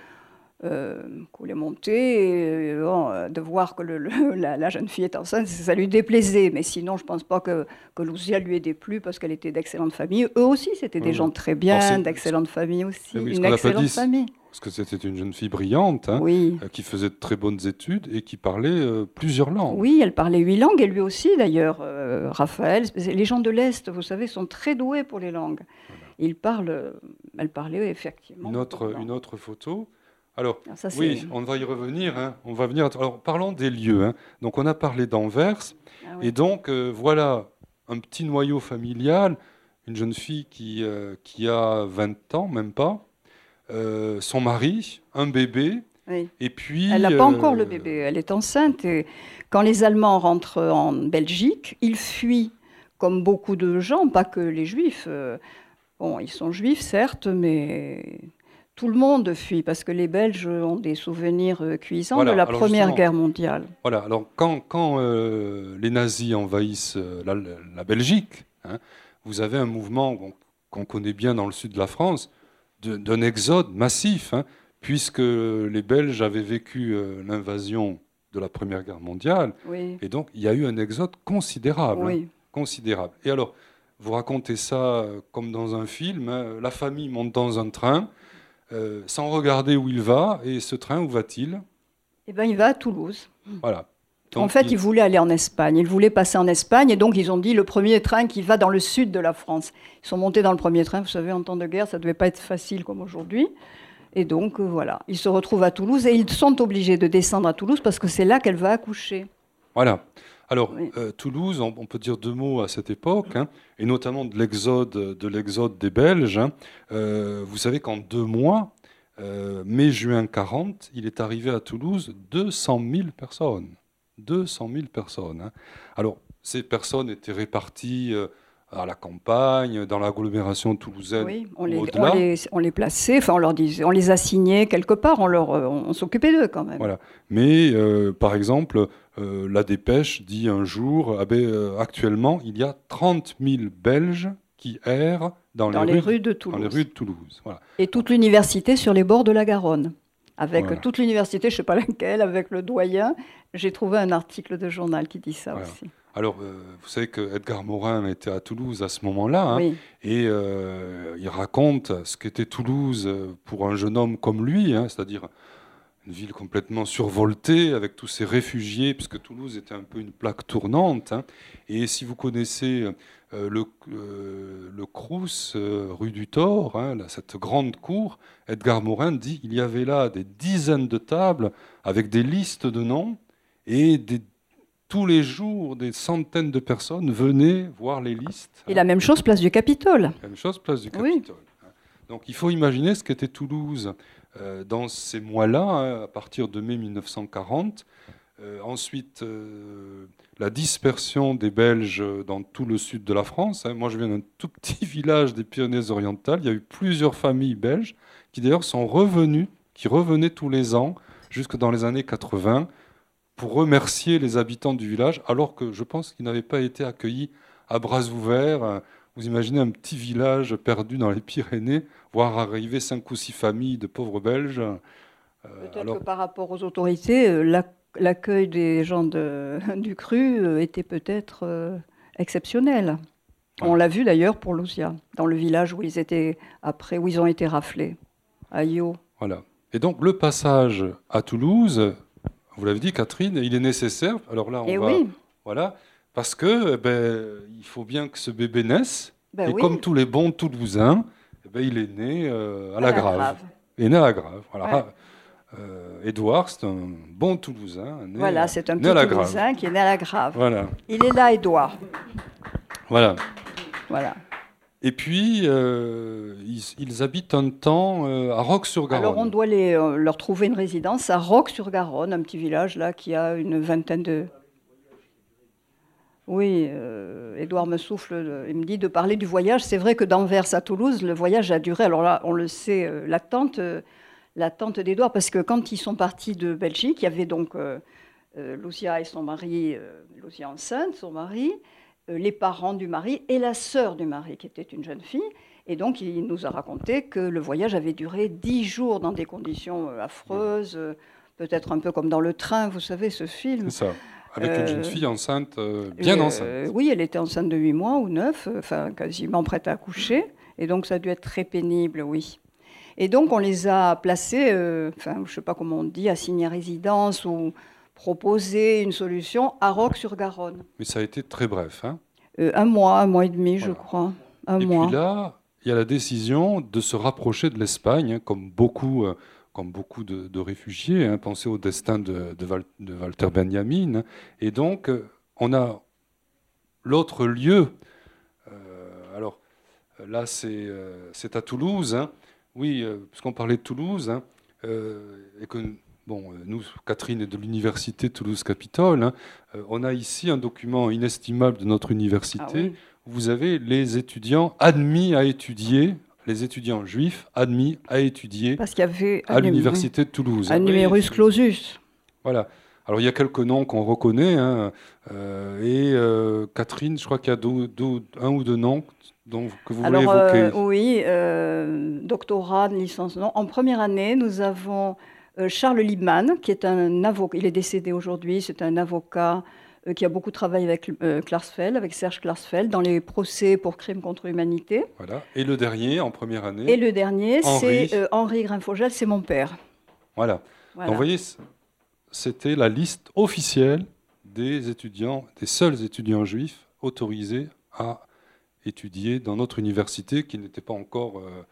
coulée montée. Et, bon, de voir que le- le- la, la jeune fille est enceinte, ça lui déplaisait. Mais sinon, je ne pense pas que, que Lucia lui ait déplu parce qu'elle était d'excellente famille. Eux aussi, c'était des gens très bien, d'excellente famille aussi. Oui, Une excellente famille. Parce que c'était une jeune fille brillante, hein, Oui. euh, qui faisait de très bonnes études et qui parlait euh, plusieurs langues. Oui, elle parlait huit langues, et lui aussi d'ailleurs, euh, Raphaël. Les gens de l'Est, vous savez, sont très doués pour les langues. Il parle, euh, elle parlait effectivement. Autre, une autre photo. Alors, ça, oui, on va y revenir. hein, on va venir. Alors, parlons des lieux. hein. Donc, on a parlé d'Anvers. Ah oui. Et donc, euh, voilà un petit noyau familial, une jeune fille qui, euh, qui a 20 ans, même pas, euh, son mari, un bébé, Oui. et puis... Elle n'a pas encore le bébé, elle est enceinte. Et quand les Allemands rentrent en Belgique, ils fuient, comme beaucoup de gens, pas que les Juifs. bon, ils sont juifs, certes, mais tout le monde fuit, parce que les Belges ont des souvenirs euh, cuisants Voilà, de la Première. Guerre mondiale. Voilà, alors quand, quand euh, les nazis envahissent euh, la, la Belgique, hein, vous avez un mouvement qu'on connaît bien dans le sud de la France, d'un exode massif, hein, puisque les Belges avaient vécu l'invasion de la Première Guerre mondiale, Oui, et donc il y a eu un exode considérable. hein. considérable. Et alors, vous racontez ça comme dans un film, la famille monte dans un train, euh, sans regarder où il va, et ce train, où va-t-il? Eh ben, il va à Toulouse. Voilà. en fait, il- il voulait aller en Espagne. Il voulait passer en Espagne. Et donc, ils ont dit le premier train qui va dans le sud de la France. Ils sont montés dans le premier train. Vous savez, en temps de guerre, ça ne devait pas être facile comme aujourd'hui. Et donc, euh, voilà. Ils se retrouvent à Toulouse et ils sont obligés de descendre à Toulouse parce que c'est là qu'elle va accoucher. Voilà. Alors, Oui. euh, Toulouse, on, on peut dire deux mots à cette époque, hein, et notamment de l'exode, de l'exode des Belges. hein. Euh, vous savez qu'en deux mois, euh, mai-juin 40, il est arrivé à Toulouse 200 000 personnes. 200 000 personnes. hein. Alors, ces personnes étaient réparties à la campagne, dans l'agglomération toulousaine. Oui, on les, on, les, on les plaçait, enfin, on leur disait, on les assignait quelque part. On, leur, euh, on, on s'occupait d'eux quand même. Voilà. Mais, euh, par exemple, euh, la dépêche dit un jour, ah ben, euh, actuellement, il y a 30 000 Belges qui errent dans, Dans les rues de Toulouse. dans les rues de Toulouse. Voilà. Et toute l'université sur les bords de la Garonne. Avec Voilà. toute l'université, je ne sais pas laquelle, avec le doyen. J'ai trouvé un article de journal qui dit ça Voilà. aussi. Alors, euh, vous savez que Edgar Morin était à Toulouse à ce moment-là, hein, Oui, et euh, il raconte ce qu'était Toulouse euh, pour un jeune homme comme lui, hein, c'est-à-dire une ville complètement survoltée avec tous ces réfugiés, puisque Toulouse était un peu une plaque tournante. hein. Et si vous connaissez euh, le, euh, le Crous, rue du Thor, hein, cette grande cour, Edgar Morin dit il y avait là des dizaines de tables avec des listes de noms et tous les jours, des centaines de personnes venaient voir les listes. Et la même chose, place du Capitole. La même chose, place du Capitole. Donc il faut imaginer ce qu'était Toulouse euh, dans ces mois-là, hein, à partir de mai 1940. Euh, ensuite, euh, la dispersion des Belges dans tout le sud de la France. Hein. Moi, je viens d'un tout petit village des Pyrénées-Orientales. Il y a eu plusieurs familles belges qui, d'ailleurs, sont revenues, qui revenaient tous les ans, jusque dans les années 80, pour remercier les habitants du village, alors que je pense qu'ils n'avaient pas été accueillis à bras ouverts. Vous imaginez un petit village perdu dans les Pyrénées, voir arriver cinq ou six familles de pauvres Belges. Euh, Peut-être que par rapport aux autorités, euh, l'accueil des gens de, du cru euh, était peut-être exceptionnel. On l'a vu d'ailleurs pour Lucia, dans le village où ils étaient après, où ils ont été raflés, à Io. Voilà. Et donc le passage à Toulouse, vous l'avez dit, Catherine, il est nécessaire. Alors là, on Et va, oui. voilà, parce que eh ben, il faut bien que ce bébé naisse. Ben et oui. comme tous les bons Toulousains, eh ben, il est né euh, à, À la la Grave. Grave. Il est né à la Grave. Voilà. Ouais. Euh, c'est un bon Toulousain. né Voilà, c'est un petit Grave. Toulousain qui est né à la Grave. Voilà, Il est là, Édouard. voilà. Voilà. Et puis, euh, ils, habitent un temps euh, à Roques-sur-Garonne. Alors on doit les, euh, leur trouver une résidence à Roques-sur-Garonne, un petit village là qui a une vingtaine de. Oui, Édouard me souffle, il me dit de parler du voyage. C'est vrai que d'Anvers à Toulouse, le voyage a duré. Alors là, on le sait, l'attente, l'attente d'Édouard, parce que quand ils sont partis de Belgique, il y avait donc Lucia et son mari, Lucia enceinte, son mari, les parents du mari et la sœur du mari, qui était une jeune fille. Et donc, il nous a raconté que le voyage avait duré dix jours dans des conditions euh, affreuses, euh, peut-être un peu comme dans le train, vous savez, ce film. C'est ça. Avec une Euh, jeune fille enceinte, euh, bien Euh, enceinte. Oui, elle était enceinte de 8 mois ou 9, euh, enfin quasiment prête à accoucher. Et donc, ça a dû être très pénible, oui. Et donc, on les a placés, euh, enfin, je ne sais pas comment on dit, assigner résidence ou proposer une solution à Roques-sur-Garonne. Mais ça a été très bref. Hein. Euh, un mois, un mois et demi, je crois. Un Et mois. puis là, il y a la décision de se rapprocher de l'Espagne, hein, comme beaucoup, euh, comme beaucoup de, de réfugiés. Hein, pensez au destin de, de Val- de Walter Benjamin. Et donc, euh, on a l'autre lieu. euh, alors, là, c'est euh, à Toulouse. hein. Oui, puisqu'on parlait de Toulouse, hein, et que bon, euh, nous, Catherine est de l'université Toulouse-Capitole. hein, euh, on a ici un document inestimable de notre université Ah oui. vous avez les étudiants admis à étudier, les étudiants juifs admis à étudier Parce qu'il y avait à l'université de Toulouse. un numerus clausus. Voilà. Alors il y a quelques noms qu'on reconnaît, hein, euh, et euh, Catherine, je crois qu'il y a deux- deux- un ou deux noms que vous voulez évoquer. euh, oui, doctorat, licence. Non. En première année, nous avons Charles Liebman, qui est un avocat. Il est décédé aujourd'hui. C'est un avocat euh, qui a beaucoup travaillé avec euh, Klarsfeld, avec Serge Klarsfeld, dans les procès pour crimes contre l'humanité. Voilà. Et le dernier, en première année. Et le dernier, c'est euh, Henri Grinfogel, c'est mon père. Voilà. Voilà. Donc vous voyez, c'était la liste officielle des étudiants, des seuls étudiants juifs autorisés à étudier dans notre université, qui n'était pas encore euh, euh,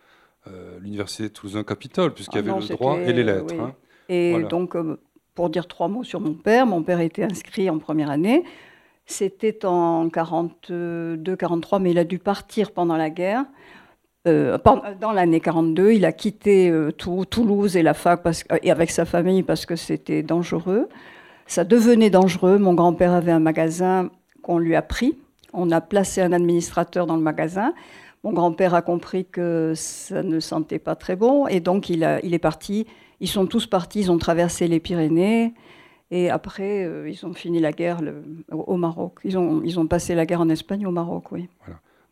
l'université de Toulouse-Capitole, puisqu'il y Ah avait non, le droit et les euh, lettres. oui. hein. Et Voilà. donc, euh, pour dire trois mots sur mon père, mon père était inscrit en première année. C'était en 42-43, mais il a dû partir pendant la guerre. Euh, dans l'année 42, il a quitté euh, Tou- Toulouse et la fac parce, et avec sa famille parce que c'était dangereux. Ça devenait dangereux. Mon grand-père avait un magasin qu'on lui a pris. On a placé un administrateur dans le magasin. Mon grand-père a compris que ça ne sentait pas très bon et donc il, a- il est parti. Ils sont tous partis, ils ont traversé les Pyrénées et après euh, ils ont fini la guerre le- au Maroc. Ils ont, ils ont passé la guerre en Espagne au Maroc, oui.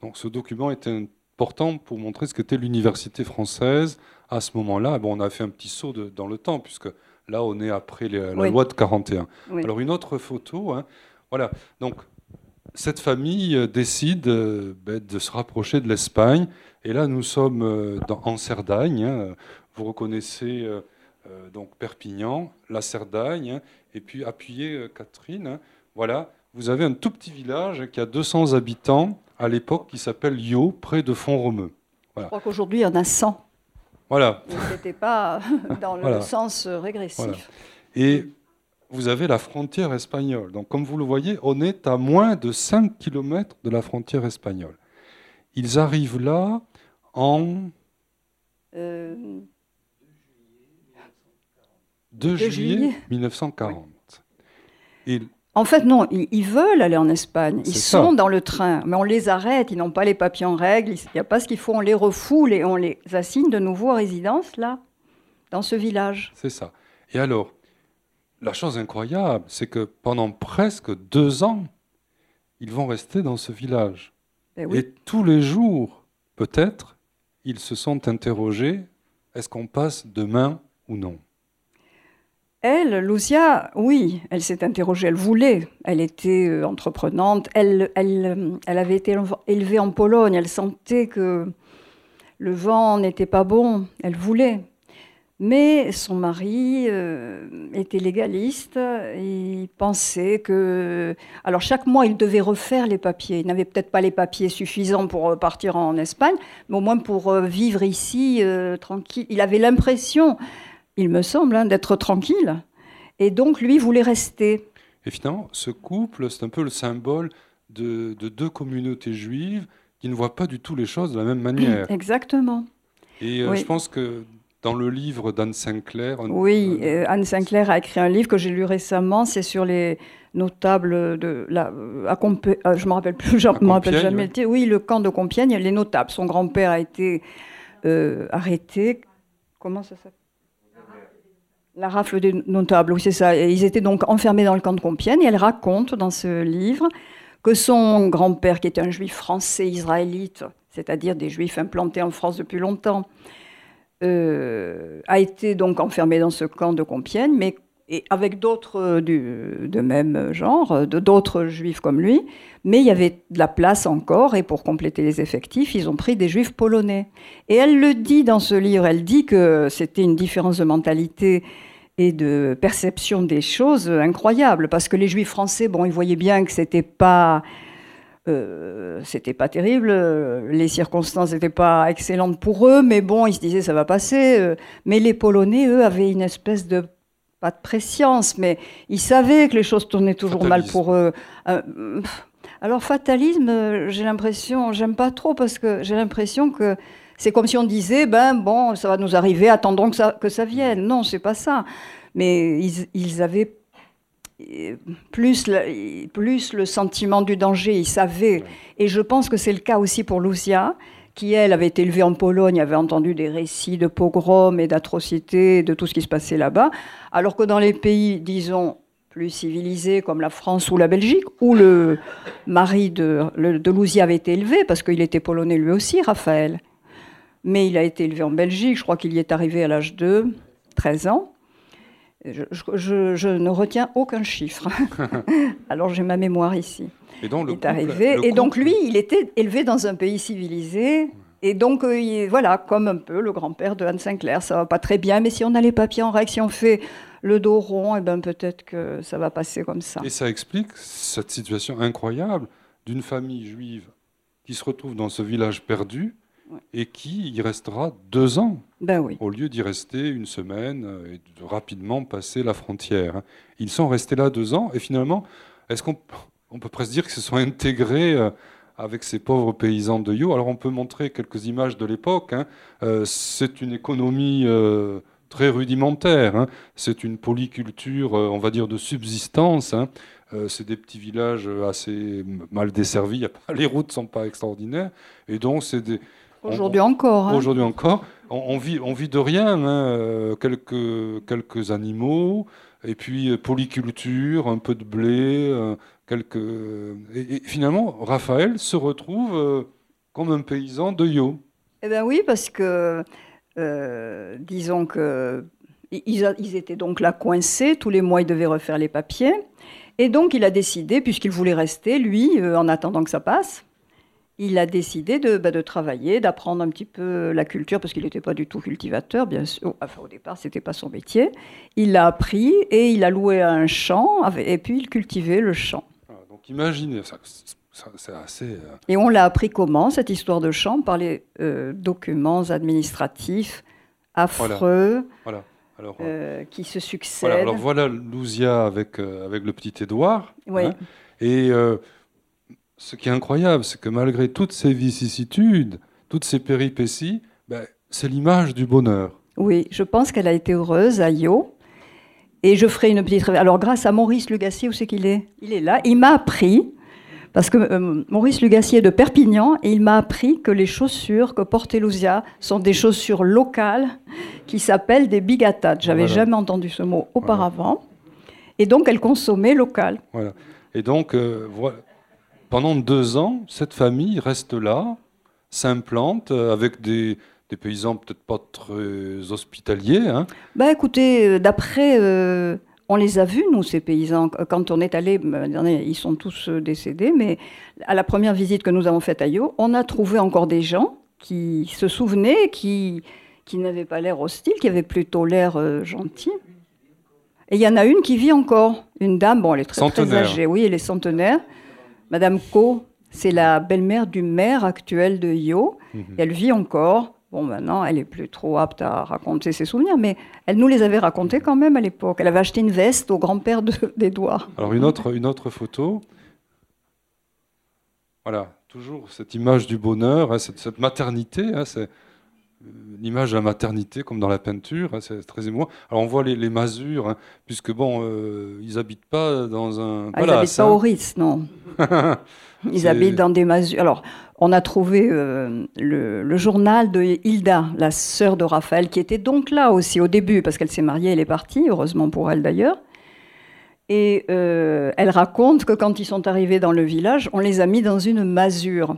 Donc ce document était important pour montrer ce qu'était l'université française à ce moment-là. Bon, on a fait un petit saut de- dans le temps, puisque là, on est après les- la Oui. loi de 41. Oui. Alors une autre photo, hein. voilà. Donc cette famille euh, décide euh, ben, de se rapprocher de l'Espagne, et là nous sommes euh, dans- en Cerdagne. hein. Vous reconnaissez donc Perpignan, la Cerdagne, hein. et puis appuyez Catherine. hein. Voilà, vous avez un tout petit village qui a 200 habitants à l'époque qui s'appelle Yo, près de Font-Romeu. Je crois qu'aujourd'hui, il y en a 100. Voilà. N'était pas dans le sens régressif. Et vous avez la frontière espagnole. Donc, comme vous le voyez, on est à moins de 5 km de la frontière espagnole. Ils arrivent là en. 2 euh, juillet, 1940. En fait, non, ils, veulent aller en Espagne. Ils sont dans le train, mais on les arrête. Ils n'ont pas les papiers en règle. Il n'y a pas ce qu'il faut. On les refoule et on les assigne de nouveau à résidence, là, dans ce village. C'est ça. Et alors, la chose incroyable, c'est que pendant presque deux ans, ils vont rester dans ce village. Ben et tous les jours, peut-être, ils se sont interrogés est-ce qu'on passe demain ou non? Elle, Lucia, oui, elle s'est interrogée, elle voulait, elle était euh, entreprenante, elle, elle, elle, avait été élevée en Pologne, elle sentait que le vent n'était pas bon, elle voulait. Mais son mari euh, était légaliste, il pensait que... Alors chaque mois, il devait refaire les papiers. Il n'avait peut-être pas les papiers suffisants pour partir en Espagne, mais au moins pour vivre ici tranquille. Il avait l'impression il me semble, hein, d'être tranquille. Et donc, lui voulait rester. Et finalement, ce couple, c'est un peu le symbole de, deux communautés juives qui ne voient pas du tout les choses de la même manière. Exactement. Et euh, je pense que dans le livre d'Anne Sinclair. Oui, euh, Anne Sinclair a écrit un livre que j'ai lu récemment, c'est sur les notables de la. À euh, je ne me rappelle plus, je me rappelle jamais. Oui. le camp de Compiègne, les notables. Son grand-père a été arrêté. Comment ça s'appelle? La rafle des notables, oui, c'est ça. ils étaient donc enfermés dans le camp de Compiègne. Et elle raconte dans ce livre que son grand-père, qui était un juif français israélite, c'est-à-dire des juifs implantés en France depuis longtemps, euh, a été donc enfermé dans ce camp de Compiègne, mais et avec d'autres de même genre, d'autres juifs comme lui, mais il y avait de la place encore, et pour compléter les effectifs, ils ont pris des juifs polonais. Et elle le dit dans ce livre, elle dit que c'était une différence de mentalité et de perception des choses incroyable, parce que les juifs français, bon, ils voyaient bien que c'était pas... Euh, c'était pas terrible, les circonstances n'étaient pas excellentes pour eux, mais bon, ils se disaient ça va passer. Mais les Polonais, eux, avaient une espèce de pas de préscience, mais ils savaient que les choses tournaient toujours mal pour eux. Euh, alors fatalisme, j'ai l'impression, j'aime pas trop parce que j'ai l'impression que c'est comme si on disait, ben bon, ça va nous arriver, attendons que ça, que ça vienne. Non, c'est pas ça. Mais ils, avaient plus le, plus le sentiment du danger, ils savaient. Et je pense que c'est le cas aussi pour Lucia, qui, elle, avait été élevée en Pologne, avait entendu des récits de pogroms et d'atrocités, de tout ce qui se passait là-bas, alors que dans les pays, disons, plus civilisés comme la France ou la Belgique, où le mari de, de Lucia avait été élevé, parce qu'il était polonais lui aussi, Raphaël mais il a été élevé en Belgique. Je crois qu'il y est arrivé à l'âge de 13 ans. Je, ne retiens aucun chiffre. Alors j'ai ma mémoire ici. Et donc, il est arrivé. et donc lui, il était élevé dans un pays civilisé. Et donc, euh, voilà, comme un peu le grand-père de Anne Sinclair, ça va pas très bien, mais si on a les papiers en règle, si on fait le dos rond, et eh ben peut-être que ça va passer comme ça. Et ça explique cette situation incroyable d'une famille juive qui se retrouve dans ce village perdu, et qui y restera deux ans, ben oui. au lieu d'y rester une semaine euh, et de rapidement passer la frontière. Hein. Ils sont restés là deux ans, et finalement, est-ce qu'on on peut presque dire qu'ils se sont intégrés euh, avec ces pauvres paysans de Yo Alors on peut montrer quelques images de l'époque. Hein. Euh, c'est une économie très rudimentaire. Hein. C'est une polyculture, on va dire, de subsistance. c'est des petits villages assez mal desservis. Les routes ne sont pas extraordinaires. Et donc, c'est des, Aujourd'hui encore. Hein. Aujourd'hui encore. On, vit, on vit de rien. Hein. Euh, quelques, quelques animaux, et puis euh, polyculture, un peu de blé, euh, quelques. Et, finalement, Raphaël se retrouve comme un paysan de Yo. Eh bien oui, parce que disons que ils, ils, étaient donc là coincés. Tous les mois, ils devaient refaire les papiers. Et donc, il a décidé, puisqu'il voulait rester, lui, en attendant que ça passe, il a décidé de, bah, de travailler, d'apprendre un petit peu la culture, parce qu'il n'était pas du tout cultivateur, bien sûr. Enfin, au départ, ce n'était pas son métier. Il l'a appris et il a loué un champ, et puis il cultivait le champ. Ah, donc imaginez, c'est assez. euh, Et on l'a appris comment, cette histoire de chambre Par les euh, documents administratifs affreux voilà. Alors, euh, qui se voilà, succèdent. alors voilà Louzia avec, euh, avec le petit Édouard. Oui. hein. Et ce qui est incroyable, c'est que malgré toutes ces vicissitudes, toutes ces péripéties, ben, c'est l'image du bonheur. Oui, je pense qu'elle a été heureuse à Yo. Et je ferai une petite. Alors, grâce à Maurice Lugassier, où c'est qu'il est? Il est là. Il m'a appris, parce que euh, Maurice Lugassier est de Perpignan, et il m'a appris que les chaussures que portait Louzia sont des chaussures locales qui s'appellent des bigatades. J'avais Voilà. jamais entendu ce mot auparavant. Et donc, elle consommait local. Voilà. Et donc, euh, voilà. Pendant deux ans, cette famille reste là, s'implante euh, avec des, des paysans peut-être pas très hospitaliers. hein. Bah écoutez, euh, d'après, euh, on les a vus, nous, ces paysans. Quand on est allé, bah, ils sont tous décédés, mais à la première visite que nous avons faite à Yo, on a trouvé encore des gens qui se souvenaient, qui, qui n'avaient pas l'air hostiles, qui avaient plutôt l'air euh, gentils. Et il y en a une qui vit encore, une dame, bon, elle est très, très âgée, oui, elle est centenaire. Madame Co, c'est la belle-mère du maire actuel de Yo. Mhm. Elle vit encore. Bon, maintenant, elle est plus trop apte à raconter ses souvenirs, mais elle nous les avait racontés quand même à l'époque. Elle avait acheté une veste au grand-père de- d'Édouard. Alors une autre, une autre photo. Voilà, toujours cette image du bonheur, hein, cette, cette maternité, hein, l'image de la maternité comme dans la peinture, hein, c'est très émouvant. Alors on voit les, les masures, hein, puisque bon, euh, ils habitent pas dans un. Ah, ils n'habitent pas au Ritz, non. Ils habitent dans des masures. Alors, on a trouvé euh, le, le journal de Hilda, la sœur de Raphaël, qui était donc là aussi au début, parce qu'elle s'est mariée, elle est partie, heureusement pour elle d'ailleurs. Et euh, elle raconte que quand ils sont arrivés dans le village, on les a mis dans une masure.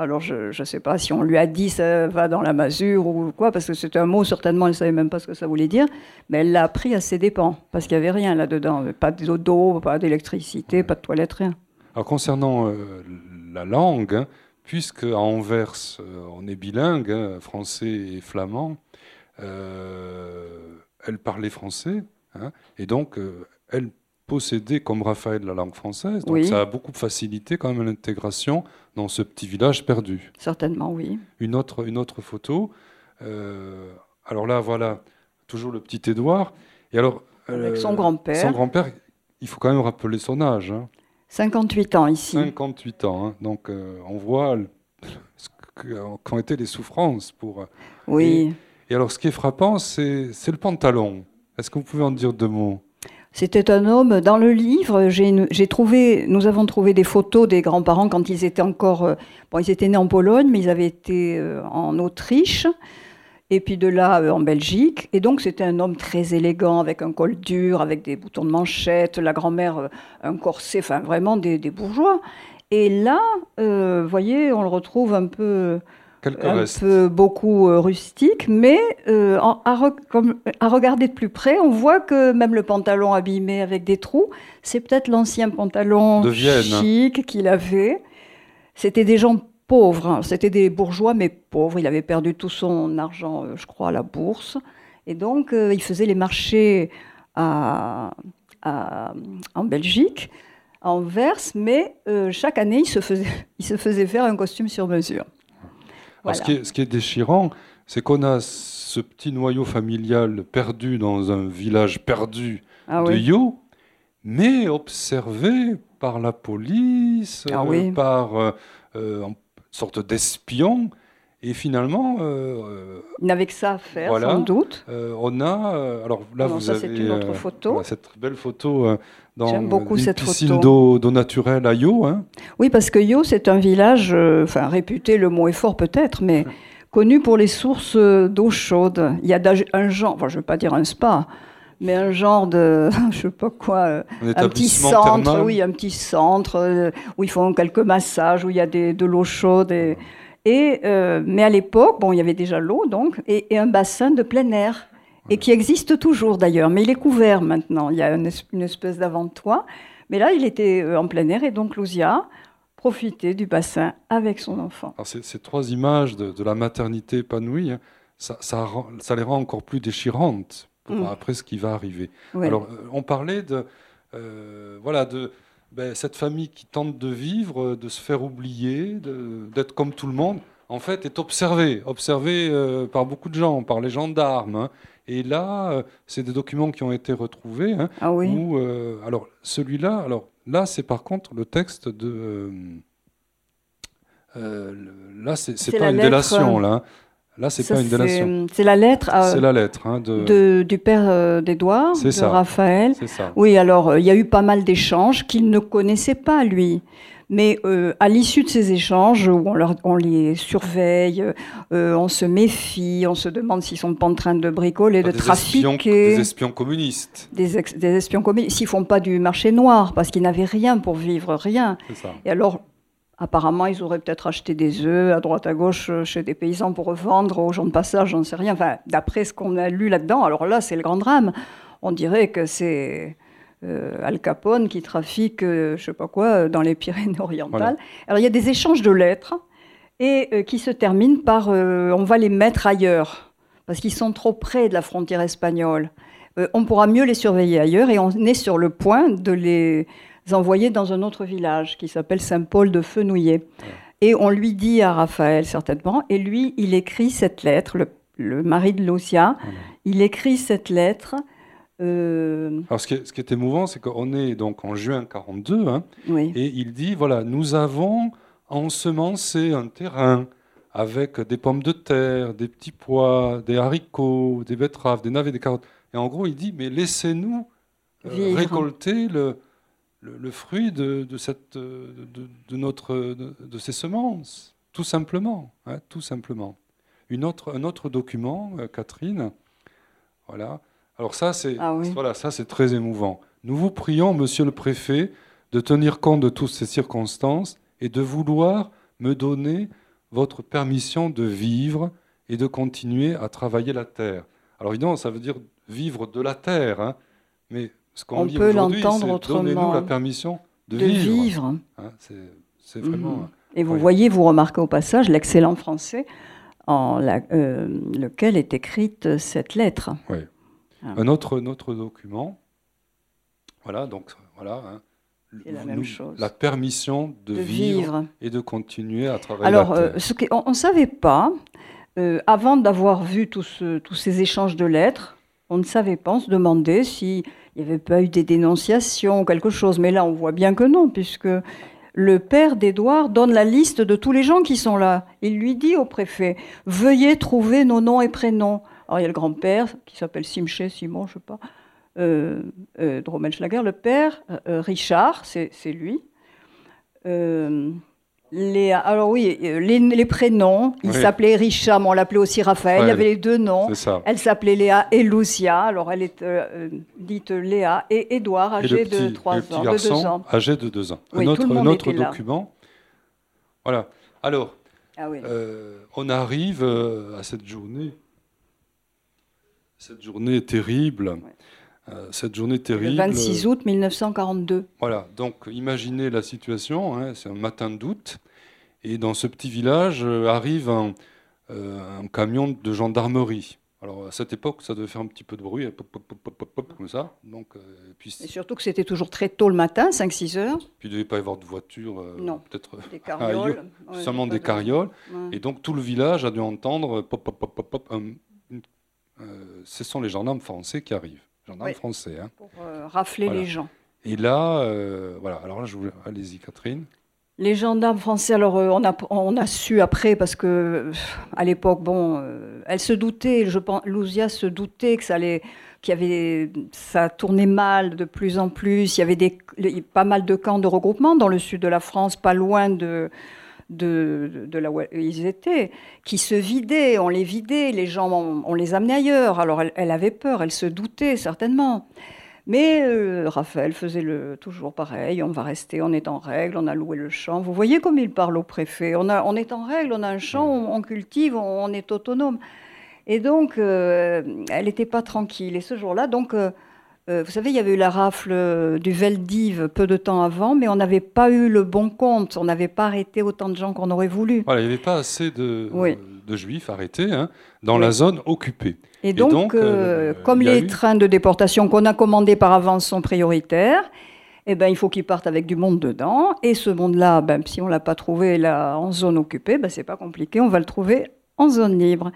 Alors, je ne sais pas si on lui a dit ça va dans la masure ou quoi, parce que c'était un mot, certainement, elle ne savait même pas ce que ça voulait dire, mais elle l'a appris à ses dépens, parce qu'il n'y avait rien là-dedans. Pas d'eau, pas d'électricité, pas de toilette, rien. Alors concernant euh, la langue, hein, puisque à Anvers euh, on est bilingue, hein, français et flamand, euh, elle parlait français, hein, et donc elle possédait comme Raphaël la langue française, donc Oui. ça a beaucoup facilité quand même l'intégration dans ce petit village perdu. Certainement, oui. Une autre, une autre photo, euh, alors là voilà, toujours le petit Édouard, et alors Avec euh, son grand-père. son grand-père, il faut quand même rappeler son âge. hein. 58 ans ici. 58 ans. hein. Donc, euh, on voit qu'ont été les souffrances pour. Oui. Et alors, ce qui est frappant, c'est le pantalon. Est-ce que vous pouvez en dire deux mots? C'était un homme. Dans le livre, j'ai trouvé, nous avons trouvé des photos des grands-parents quand ils étaient encore. euh, Bon, ils étaient nés en Pologne, mais ils avaient été euh, en Autriche. Et puis de là, euh, en Belgique. Et donc, c'était un homme très élégant, avec un col dur, avec des boutons de manchette, la grand-mère, un corset, enfin, vraiment des, bourgeois. Et là, vous voyez, on le retrouve un peu. Quelques un restes. peu beaucoup euh, rustique, mais euh, à, re- comme- à regarder de plus près, on voit que même le pantalon abîmé avec des trous, c'est peut-être l'ancien pantalon De Vienne. chic qu'il avait. C'était des gens pauvres, hein. c'était des bourgeois, mais pauvres. Il avait perdu tout son argent, euh, je crois, à la bourse. Et donc, euh, il faisait les marchés à- à- en Belgique, à Anvers, mais euh, chaque année, il se, faisait, il se faisait faire un costume sur mesure. Ce, qui est, ce qui est déchirant, c'est qu'on a ce petit noyau familial perdu dans un village perdu Ah de oui. Yo, mais observé par la police, Ah euh, oui. par euh, euh, une sorte d'espion. Et finalement, euh, n'avait que ça à faire, Voilà. sans doute. Euh, on a, euh, alors là Non, vous ça, avez c'est une autre euh, photo. voilà, cette belle photo dans beaucoup une cette piscine d'eau d'eau naturelle à Yo. hein. Oui, parce que Yo, c'est un village, enfin réputé, le mot est fort peut-être, mais connu pour les sources d'eau chaude. Il y a un genre, enfin, je ne veux pas dire un spa, mais un genre de, je sais pas quoi, Un un petit centre, thermal. oui, un petit centre où ils font quelques massages, où il y a des- de l'eau chaude. Et, et, euh, mais à l'époque, bon, il y avait déjà l'eau, donc, et, et un bassin de plein air, et qui existe toujours d'ailleurs, mais il est couvert maintenant. Il y a une, es- une espèce d'avant-toit, mais là, il était euh, en plein air, et donc Lousia profitait du bassin avec son enfant. Alors, ces, ces trois images de, de la maternité épanouie, hein, ça, ça, rend- ça les rend encore plus déchirantes pour Mm. après ce qui va arriver. Ouais. Alors, euh, on parlait de, euh, voilà, de, ben, cette famille qui tente de vivre, de se faire oublier, d'être comme tout le monde, en fait, est observée, observée euh, par beaucoup de gens, par les gendarmes. Hein. Et là, euh, c'est des documents qui ont été retrouvés. Hein, ah oui. alors, celui-là, alors là, c'est par contre le texte de. là, c'est pas une délation, là. Hein. Là, c'est pas une délation. C'est la lettre. Euh, c'est la lettre hein, de... du père euh, d'Édouard, de ça. Raphaël. Ça. Oui, alors euh, il y a eu pas mal d'échanges qu'il ne connaissait pas lui. Mais à l'issue de ces échanges, où on, leur, on les surveille, on se méfie, on se demande s'ils sont pas en train de bricoler, de trafiquer. des espions communistes. Des, des espions communistes. S'ils font pas du marché noir, parce qu'ils n'avaient rien pour vivre, rien. Ça. Et alors, Apparemment, ils auraient peut-être acheté des œufs à droite à gauche euh, chez des paysans pour revendre aux gens de passage, j'en sais rien. Enfin, d'après ce qu'on a lu là-dedans, alors là, c'est le grand drame. On dirait que c'est euh, Al Capone qui trafique, euh, je sais pas quoi, dans les Pyrénées-Orientales. Alors, il y a des échanges de lettres et qui se terminent par on va les mettre ailleurs parce qu'ils sont trop près de la frontière espagnole. on pourra mieux les surveiller ailleurs et on est sur le point de les envoyés dans un autre village qui s'appelle Saint-Paul de Fenouillet. Et on lui dit à Raphaël certainement, et lui, il écrit cette lettre, le, mari de Lucia, il écrit cette lettre. Euh, Alors ce qui, est, ce qui est émouvant, c'est qu'on est donc en juin 42, hein, et il dit, voilà, nous avons ensemencé un terrain avec des pommes de terre, des petits pois, des haricots, des betteraves, des navets, des carottes. Et en gros, il dit, mais laissez-nous euh, récolter le, le, fruit de, cette, de, notre, de, ces semences, tout simplement, hein, tout simplement. Une autre, un autre document, euh, Catherine, voilà. Alors ça, c'est ah voilà, ça c'est très émouvant. Nous vous prions, Monsieur le Préfet, de tenir compte de toutes ces circonstances et de vouloir me donner votre permission de vivre et de continuer à travailler la terre. Alors évidemment, ça veut dire vivre de la terre, hein, mais ce qu'on on peut l'entendre autrement. Donnez-nous la permission de, vivre. Hein, c'est vraiment. Mhm. Et vous voyez, vous remarquez au passage l'excellent français en euh, lequel est écrite cette lettre. Oui. Ah. Un, autre, document. Voilà, donc voilà. Hein, la même chose. La permission de, vivre, et de continuer à travailler. Alors, euh, ce on ne savait pas, euh, avant d'avoir vu tous ces échanges de lettres, on ne savait pas, on se demandait s'il n'y avait pas eu des dénonciations ou quelque chose. Mais là, on voit bien que non, puisque le père d'Édouard donne la liste de tous les gens qui sont là. Il lui dit au préfet Veuillez trouver nos noms et prénoms. Alors, il y a le grand-père qui s'appelle Simché, Simon, je ne sais pas, euh, euh le père, euh, euh, Richard, c'est lui. Les, alors oui, euh, les, prénoms, il s'appelait Richard, mais on l'appelait aussi Raphaël, il y avait les deux noms. Elle s'appelait Léa et Lucia, alors elle est euh, dite Léa, et Édouard, âgé de 3 ans, de 2 ans. âgé de 2 ans. un autre, document. Voilà. Alors, ah euh, on arrive à cette journée, cette journée terrible. Cette journée terrible. Le 26 août 1942. Voilà, donc imaginez la situation, hein, c'est un matin d'août, et dans ce petit village euh, arrive un, euh, un, camion de gendarmerie. Alors à cette époque, ça devait faire un petit peu de bruit, pop, pop, pop, comme ça. Donc, euh, puis, et surtout que c'était toujours très tôt le matin, 5-6 heures. Puis il ne devait pas y avoir de voiture. non, peut-être des carrioles. seulement des carrioles. Et donc tout le village a dû entendre pop, pop, pop, pop, pop. ce sont les gendarmes français qui arrivent. Gendarmes français. Hein. Pour rafler les gens. Et là, voilà. Alors là, je vous... allez-y, Catherine. Les gendarmes français, alors euh, on, a, on a su après, parce que à l'époque, bon, euh, elle se doutait, je pense, Louzia se doutait que ça allait, qu'il y avait, ça tournait mal de plus en plus. Il y avait des, pas mal de camps de regroupement dans le sud de la France, pas loin de, de, de, là où ils étaient, qui se vidaient, on les vidait, les gens, on, les amenait ailleurs. Alors elle, elle, avait peur, elle se doutait certainement. Mais euh, Raphaël faisait le, toujours pareil, on va rester, on est en règle, on a loué le champ. Vous voyez comme il parle au préfet, on, a, on est en règle, on a un champ, on, cultive, on, est autonome. Et donc, euh, elle n'était pas tranquille. Et ce jour-là, donc, euh, vous savez, il y avait eu la rafle du Veldiv peu de temps avant, mais on n'avait pas eu le bon compte, on n'avait pas arrêté autant de gens qu'on aurait voulu. Voilà, il n'y avait pas assez de, de juifs arrêtés hein, dans la zone occupée. Et donc, euh, comme les trains de déportation qu'on a commandés par avance sont prioritaires, eh ben, il faut qu'ils partent avec du monde dedans. Et ce monde-là, ben, si on ne l'a pas trouvé là, en zone occupée, ben, c'est pas compliqué, on va le trouver en zone libre.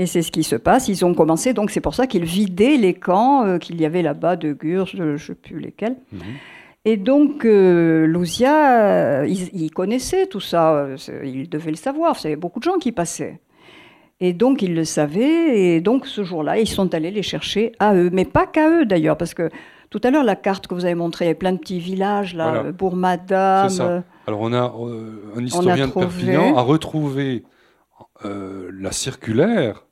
Et c'est ce qui se passe. Ils ont commencé, donc c'est pour ça qu'ils vidaient les camps euh, qu'il y avait là-bas de Gurs, je ne sais plus lesquels. Mhm. Et donc, euh, Louzia, euh, il, connaissait tout ça, il devait le savoir, il y avait beaucoup de gens qui passaient. Et donc, il le savait, et donc ce jour-là, ils sont allés les chercher à eux, mais pas qu'à eux d'ailleurs, parce que tout à l'heure, la carte que vous avez montrée, il y avait plein de petits villages, là, Voilà. Bourg-Madame. Alors on a euh, un historien de trouvé- Perpignan a retrouvé euh, la circulaire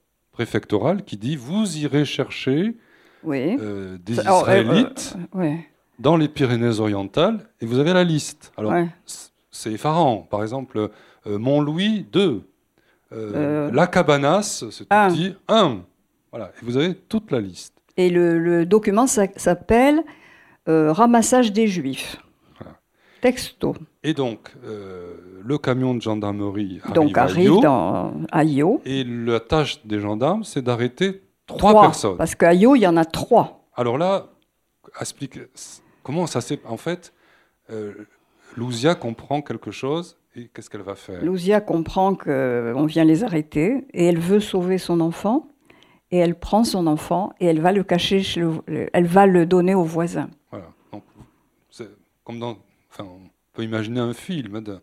préfectorale qui dit vous irez chercher oui. euh, des Alors, euh, Israélites euh, ouais, dans les Pyrénées-Orientales et vous avez la liste. Alors ouais. c'est effarant. Par exemple, Mont-Louis 2, Euh, La Cabanas, c'est tout un. petit, 1. Voilà, et vous avez toute la liste. Et le, le document s'a- s'appelle Ramassage des Juifs. Texto. Et donc, euh, le camion de gendarmerie arrive, Donc à Io, dans, à Io. et la tâche des gendarmes, c'est d'arrêter trois, Trois, personnes. Parce qu'à Io, il y en a trois. Alors là, explique comment ça s'est. En fait, euh, Louzia comprend quelque chose et qu'est-ce qu'elle va faire? Louzia comprend qu'on vient les arrêter et elle veut sauver son enfant. Et elle prend son enfant et elle va le cacher, chez le- le- elle va le donner au voisin. Voilà. Donc, comme dans. Enfin, on peut imaginer un film. de-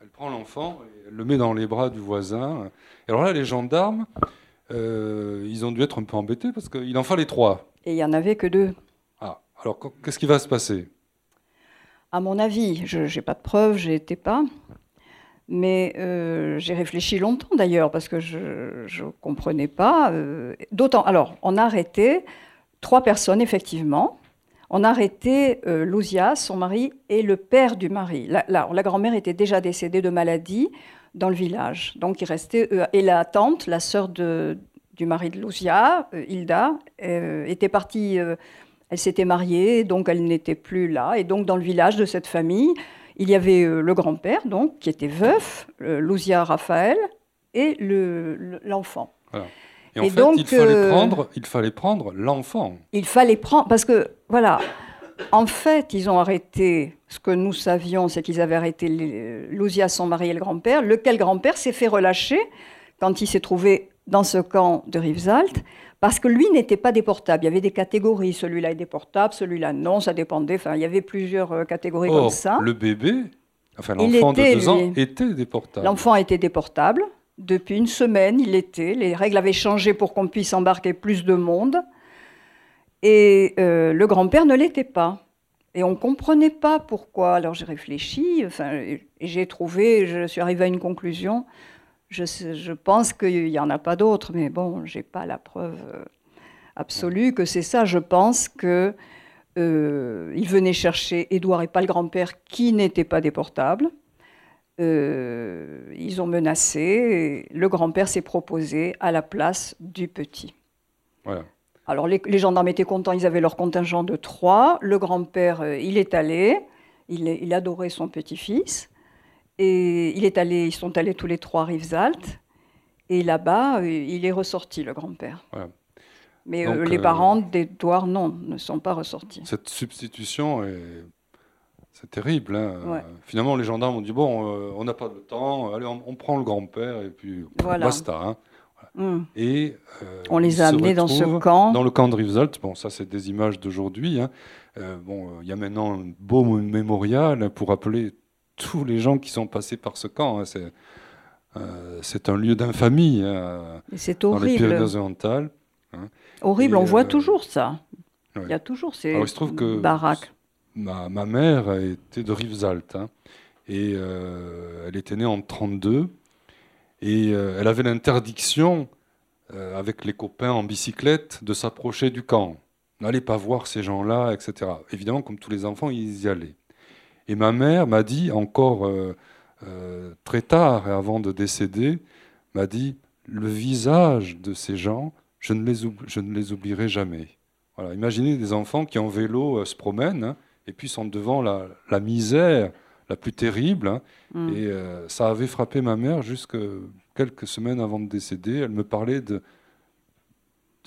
elle prend l'enfant elle le met dans les bras du voisin. Et alors là, les gendarmes, euh, ils ont dû être un peu embêtés parce qu'il en fallait trois. Et il n'y en avait que deux. Ah, alors qu- qu'est-ce qui va se passer? À mon avis, je n'ai pas de preuves, je n'étais pas. Mais euh, j'ai réfléchi longtemps d'ailleurs, parce que je ne comprenais pas. euh, D'autant. Alors, on a arrêté trois personnes, effectivement. On a arrêté euh, Louzia, son mari, et le père du mari. La, grand-mère était déjà décédée de maladie dans le village. Donc, il restait. eux. et la tante, la sœur du mari de Louzia, euh, Hilda, euh, était partie. euh, elle s'était mariée, donc elle n'était plus là. Et donc, dans le village de cette famille, il y avait euh, le grand-père, donc, qui était veuf, euh, Louzia Raphaël, et le- le- l'enfant. Et en Et fait, donc, il fallait euh, prendre, il fallait prendre l'enfant. Il fallait prendre, parce que, voilà, en fait, ils ont arrêté, ce que nous savions, c'est qu'ils avaient arrêté Louzia, son mari et le grand-père, lequel grand-père s'est fait relâcher quand il s'est trouvé dans ce camp de Rivesaltes, parce que lui n'était pas déportable. Il y avait des catégories, celui-là est déportable, celui-là non, ça dépendait, enfin, il y avait plusieurs euh, catégories comme ça. le bébé, enfin l'enfant de deux ans, était déportable. L'enfant était déportable. Depuis une semaine, il était. Les règles avaient changé pour qu'on puisse embarquer plus de monde. Et euh, le grand-père ne l'était pas. Et on ne comprenait pas pourquoi. Alors j'ai réfléchi, enfin, j'ai trouvé, je suis arrivée à une conclusion. Je pense qu'il n'y en a pas d'autres, mais bon, je n'ai pas la preuve euh, absolue que c'est ça. Je pense que euh, il venait chercher Édouard et pas le grand-père qui n'était pas déportable. Euh, ils ont menacé. et le grand-père s'est proposé à la place du petit. Voilà. Alors les, les gendarmes étaient contents, ils avaient leur contingent de trois. Le grand-père, euh, il est allé, il, adorait son petit-fils. Et il est allé, ils sont allés tous les trois à Rivesaltes. Et là-bas, euh, il est ressorti, le grand-père. Voilà. Mais Donc, euh, les parents d'Édouard, non, ne sont pas ressortis. Cette substitution est. C'est terrible. hein. Ouais. Euh, Finalement, les gendarmes ont dit bon, euh, on n'a pas de temps, allez, on, on prend le grand-père et puis Voilà. basta. hein. Hum. Et euh, On les ils a amenés dans ce camp. Dans le camp de Rivesaltes. Bon, ça, c'est des images d'aujourd'hui. hein. Euh, bon, euh, il y a maintenant un beau mémorial pour rappeler tous les gens qui sont passés par ce camp. C'est euh, un lieu d'infamie C'est dans les horrible. Pyrénées-Orientales. Horrible, Et, on voit euh, toujours ça. ouais. Il y a toujours ces Alors, il se trouve que baraques. Ma, mère était de Rivesaltes hein, et euh, elle était née en 32 et euh, elle avait l'interdiction euh, avec les copains en bicyclette de s'approcher du camp. N'allez pas voir ces gens-là, etc. Évidemment, comme tous les enfants, ils y allaient. Et ma mère m'a dit encore très tard et avant de décéder, m'a dit le visage de ces gens, je ne les, oublierai jamais. Voilà, imaginez des enfants qui en vélo se promènent hein, et puis sont devant la, la misère la plus terrible. hein. Mm. Et euh, ça avait frappé ma mère jusque quelques semaines avant de décéder. Elle me parlait de, de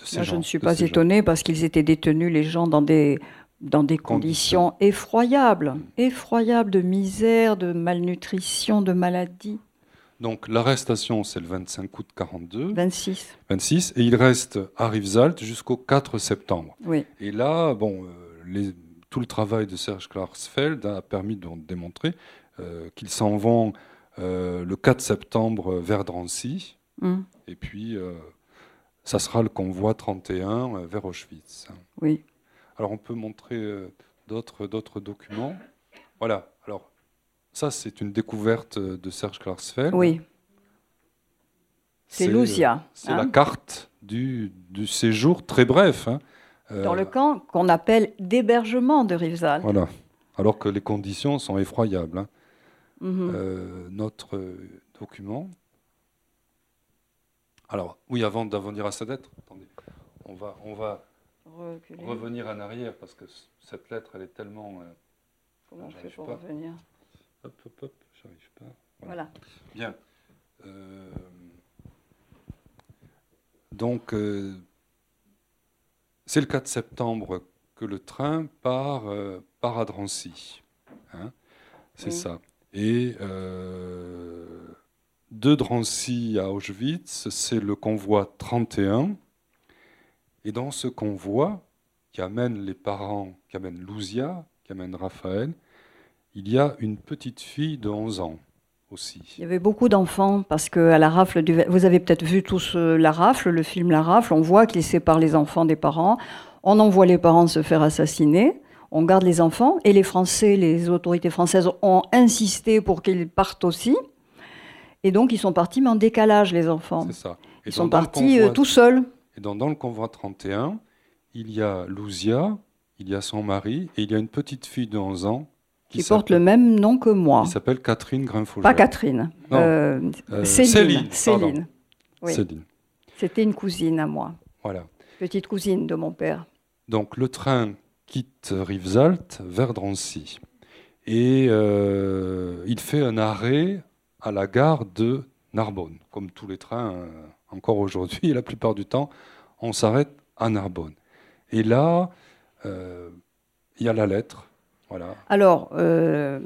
ces gens. je ne suis pas gens. étonnée parce qu'ils étaient détenus, les gens, dans des dans des conditions effroyables, effroyables de misère, de malnutrition, de maladie. Donc l'arrestation, c'est le 25 août 42. 26. 26. Et il reste à Rivesaltes jusqu'au 4 septembre. Oui. Et là, bon, euh, les- tout le travail de Serge Klarsfeld a permis de démontrer euh, qu'ils s'en vont euh, le 4 septembre vers Drancy. Hum, Et puis, euh, ça sera le convoi 31 euh, vers Auschwitz. Oui. Alors, on peut montrer d'autres documents. Voilà. Alors, ça, c'est une découverte de Serge Klarsfeld. Oui. C'est Lousia. C'est hein, la carte du, du séjour très bref. hein. Euh, Dans le camp qu'on appelle d'hébergement de Rivesaltes. Voilà. Alors que les conditions sont effroyables. hein. Mhm. Euh, notre euh, document. Alors, oui, avant d'en venir à cette lettre, attendez, on va, on va Reculer. revenir en arrière parce que cette lettre, elle est tellement. euh, Comment on fait j'arrive pour pas. revenir? Hop, hop, hop, j'arrive pas. Voilà. Bien. Euh, donc, c'est le 4 septembre que le train part, euh, part à Drancy. hein. c'est Oui. ça. Et euh, de Drancy à Auschwitz, c'est le convoi 31. Et dans ce convoi, qui amène les parents, qui amène Louzia, qui amène Raphaël, il y a une petite fille de 11 ans aussi. Il y avait beaucoup d'enfants parce que à la rafle du, vous avez peut-être vu tous la rafle, le film La rafle. On voit qu'il sépare les enfants des parents. On envoie les parents se faire assassiner. On garde les enfants et les Français, les autorités françaises ont insisté pour qu'ils partent aussi. Et donc ils sont partis, mais en décalage les enfants. C'est ça. Et Ils sont partis euh, convoi- tout seuls. Et dans, dans le convoi 31, il y a Louzia, il y a son mari, et il y a une petite fille de 11 ans Qui portent le même nom que moi. qui s'appelle Catherine Grinfogel. Pas Catherine. Non. Euh, Euh, Céline. Céline, Céline. Oui. C'était une cousine à moi, Voilà. petite cousine de mon père. Donc le train quitte Rivesaltes vers Drancy. Et euh, il fait un arrêt à la gare de Narbonne. Comme tous les trains, encore aujourd'hui, la plupart du temps, on s'arrête à Narbonne. Et là, il y a la lettre. Alors, euh,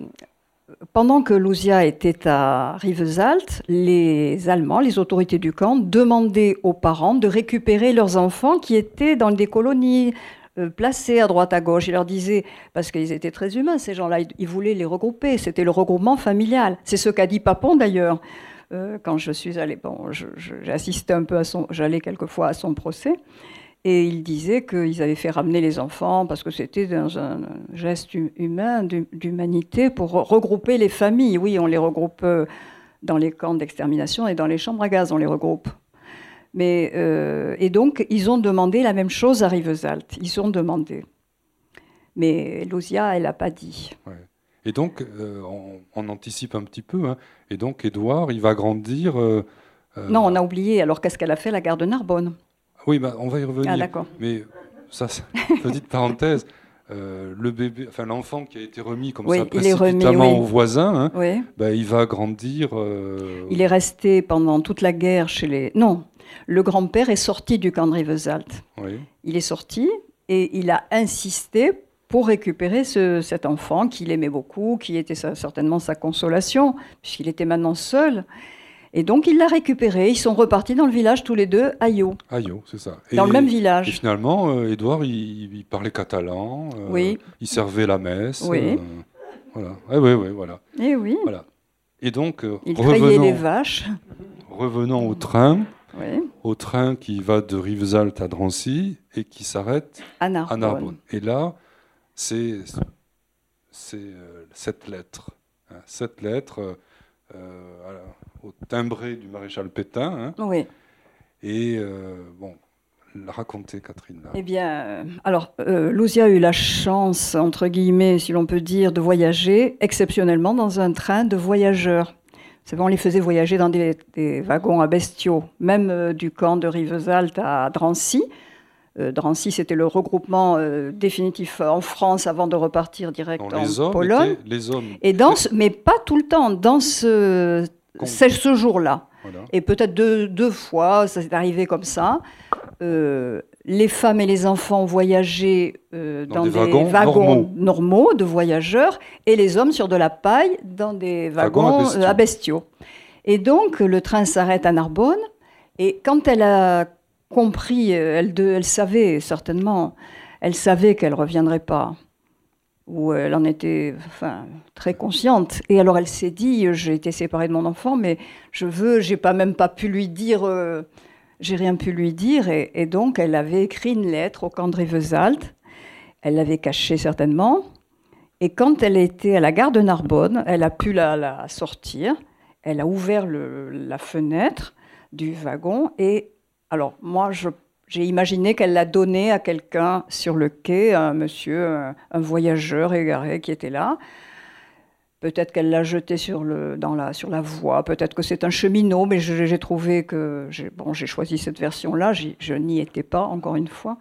pendant que Lousia était à Rivesaltes, les Allemands, les autorités du camp, demandaient aux parents de récupérer leurs enfants qui étaient dans des colonies euh, placées à droite à gauche. Ils leur disaient, parce qu'ils étaient très humains, ces gens-là, ils, voulaient les regrouper. C'était le regroupement familial. C'est ce qu'a dit Papon d'ailleurs. euh, quand je suis allée, bon, assisté un peu à son, j'allais quelquefois à son procès, et il disait qu'ils avaient fait ramener les enfants parce que c'était dans un geste hu- humain, d'hu- d'humanité, pour re- regrouper les familles. Oui, on les regroupe euh, dans les camps d'extermination et dans les chambres à gaz, on les regroupe. Mais, euh, et donc, ils ont demandé la même chose à Rivesaltes. Ils ont demandé. Mais Lousia, elle n'a pas dit. Et donc, euh, on, on anticipe un petit peu. hein. Et donc, Édouard, il va grandir. euh, Non, on a oublié. Alors, qu'est-ce qu'elle a fait, la gare de Narbonne? Oui, bah, on va y revenir. Ah, d'accord. Mais ça, petite parenthèse. euh, le bébé, enfin l'enfant qui a été remis comme Oui, ça il est remis, précipitamment oui. au voisin, hein, Oui. bah, il va grandir. euh, Il est resté pendant toute la guerre chez les. Non, le grand-père est sorti du camp de Rivesaltes. Il est sorti et il a insisté pour récupérer ce- cet enfant qu'il aimait beaucoup, qui était certainement sa consolation, puisqu'il était maintenant seul. Et donc il l'a récupéré. Ils sont repartis dans le village tous les deux à Ayo, c'est ça. dans Et- le même Et village. finalement, euh, Édouard, il, il parlait catalan. euh, Oui. Il servait la messe. Oui. euh, voilà. Oui, oui, oui, voilà. Et oui, Voilà. Et donc, euh, il trayait les revenons, vaches. revenons au train, Oui, au train qui va de Rivesaltes à Drancy et qui s'arrête à à Narbonne. Et là, c'est euh, cette lettre. hein, cette lettre euh, euh, à la- au timbré du maréchal Pétain. hein, Oui. et euh, bon, la raconter, Catherine. là. Eh bien, euh, alors, euh, Lousia a eu la chance, entre guillemets, si l'on peut dire, de voyager exceptionnellement dans un train de voyageurs. C'est vrai, on les faisait voyager dans des, des wagons à bestiaux, même euh, du camp de Rivesaltes à Drancy. Euh, Drancy, c'était le regroupement euh, définitif en France avant de repartir direct en les hommes, Pologne. étaient- les hommes, Et dans ce- mais pas tout le temps, dans ce, c'est ce jour-là voilà. et peut-être deux, deux fois, ça s'est arrivé comme ça. euh, les femmes et les enfants voyageaient euh, Dans dans, des des, wagons wagons, normaux. normaux. de voyageurs et les hommes sur de la paille dans des Wagons à wagons bestiaux. euh, à bestiaux. Et donc le train s'arrête à Narbonne et quand elle a compris, euh, elle, de- elle savait certainement, elle savait qu'elle reviendrait pas ou elle en était enfin, très consciente. Et alors elle s'est dit, j'ai été séparée de mon enfant, mais je veux, j'ai pas même pas pu lui dire, euh, j'ai rien pu lui dire. Et, donc elle avait écrit une lettre au camp de. Elle l'avait cachée certainement. Et quand elle était à la gare de Narbonne, elle a pu la, sortir. Elle a ouvert la fenêtre du wagon. Et alors moi, je j'ai imaginé qu'elle l'a donné à quelqu'un sur le quai, un monsieur, un, un voyageur égaré qui était là. Peut-être qu'elle l'a jeté sur, la, sur la voie, peut-être que c'est un cheminot, mais j'ai trouvé que. Bon, j'ai choisi cette version-là, je n'y étais pas, encore une fois.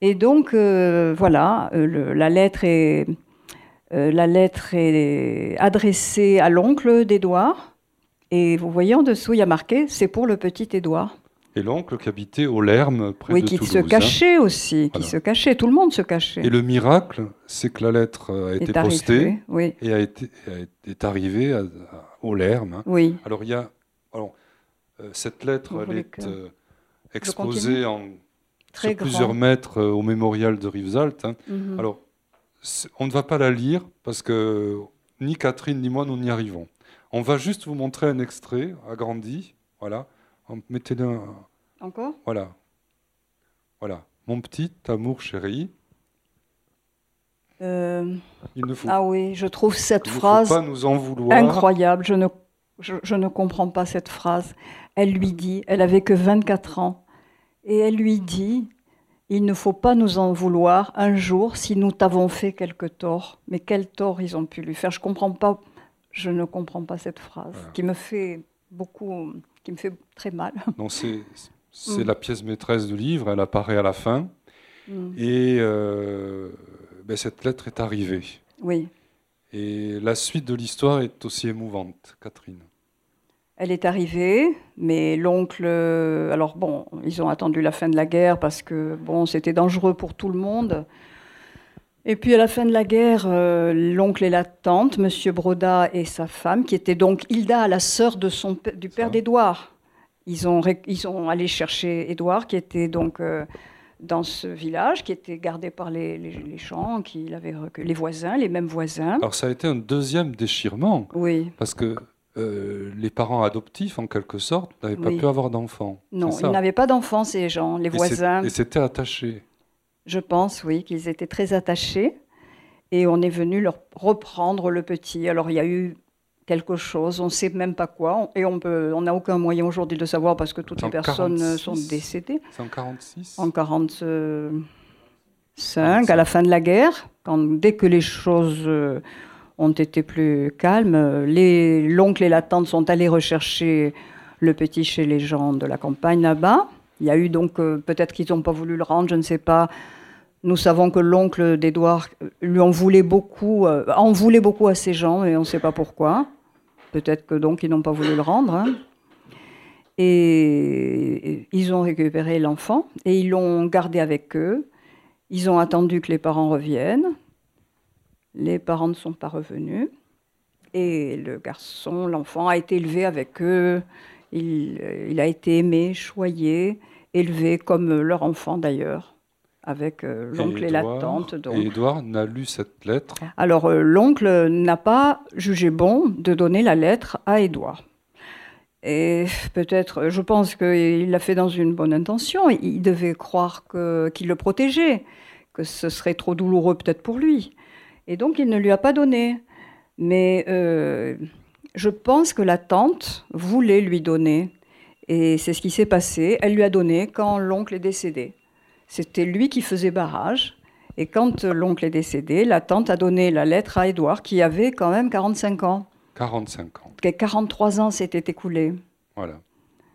Et donc, euh, voilà, euh, la, lettre est, euh, la lettre est adressée à l'oncle d'Édouard. Et vous voyez en dessous, il y a marqué c'est pour le petit Édouard. Et l'oncle qui habitait au Lerme, près Oui, de qui Toulouse. se hein. cachait aussi, qui se cachait, tout le monde se cachait. Et le miracle, c'est que la lettre a été est arrivé, postée Oui, et a été, est arrivée à- à- au Lerme. hein. oui. Alors il y a, alors, euh, cette lettre, Vous elle est euh, exposée en Très sur grand. plusieurs mètres euh, au mémorial de Rivesaltes. hein. Mhm. Alors, on ne va pas la lire parce que ni Catherine ni moi nous n'y arrivons. On va juste vous montrer un extrait agrandi. Voilà. En- Mettez-le. un- Encore Voilà. Voilà. Mon petit amour chéri, Euh, il ne faut, Ah oui, je trouve cette il phrase pas nous en vouloir. incroyable. Je ne, je, je ne comprends pas cette phrase. Elle lui dit, elle avait que 24 ans, et elle lui dit, il ne faut pas nous en vouloir un jour si nous t'avons fait quelque tort. Mais quel tort ils ont pu lui faire? Je comprends pas. Je ne comprends pas cette phrase Voilà. qui me fait beaucoup, qui me fait très mal. C'est c'est Mm. la pièce maîtresse du livre. Elle apparaît à la fin. Mm. Et euh, ben, cette lettre est arrivée. Oui. Et la suite de l'histoire est aussi émouvante, Catherine. Elle est arrivée, mais l'oncle. euh, Alors bon, ils ont attendu la fin de la guerre parce que bon, c'était dangereux pour tout le monde. Et puis à la fin de la guerre, euh, l'oncle et la tante, Monsieur Broda et sa femme, qui était donc Hilda, la sœur de son du père d'Édouard, ils ont ils ont allé chercher Édouard, qui était donc euh, dans ce village, qui était gardé par les, les, les gens, qui recu- les voisins, les mêmes voisins. Alors ça a été un deuxième déchirement, Oui, parce que euh, les parents adoptifs, en quelque sorte, n'avaient pas pu avoir d'enfants. non, ils n'avaient pas d'enfants, ces gens, les Et voisins. Et c'était attaché. Je pense, oui, qu'ils étaient très attachés. Et on est venu leur reprendre le petit. Alors il y a eu quelque chose, on ne sait même pas quoi, et on n'a aucun moyen aujourd'hui de savoir parce que toutes les personnes 46. sont décédées. C'est en 46 En 45, à la fin de la guerre, quand, dès que les choses euh, ont été plus calmes, euh, l'oncle et la tante sont allés rechercher le petit chez les gens de la campagne là-bas. Il y a eu donc, euh, peut-être qu'ils n'ont pas voulu le rendre, je ne sais pas. Nous savons que l'oncle d'Édouard euh, lui en voulait beaucoup, euh, en voulait beaucoup à ces gens, et on ne sait pas pourquoi. Peut-être que donc ils n'ont pas voulu le rendre. hein. Et ils ont récupéré l'enfant et ils l'ont gardé avec eux. Ils ont attendu que les parents reviennent. Les parents ne sont pas revenus. Et le garçon, l'enfant, a été élevé avec eux. Il, euh, il a été aimé, choyé, élevé comme leur enfant d'ailleurs, avec euh, l'oncle et, la tante. Donc. Et Édouard n'a lu cette lettre? Alors, euh, l'oncle n'a pas jugé bon de donner la lettre à Édouard. Et peut-être, je pense qu'il l'a fait dans une bonne intention. Il devait croire qu'il le protégeait, que ce serait trop douloureux peut-être pour lui. Et donc, il ne lui a pas donné. Mais euh, je pense que la tante voulait lui donner. Et c'est ce qui s'est passé. Elle lui a donné quand l'oncle est décédé. C'était lui qui faisait barrage. Et quand l'oncle est décédé, la tante a donné la lettre à Édouard, qui avait quand même 45 ans. 45 ans. Que 43 ans s'étaient écoulés. Voilà.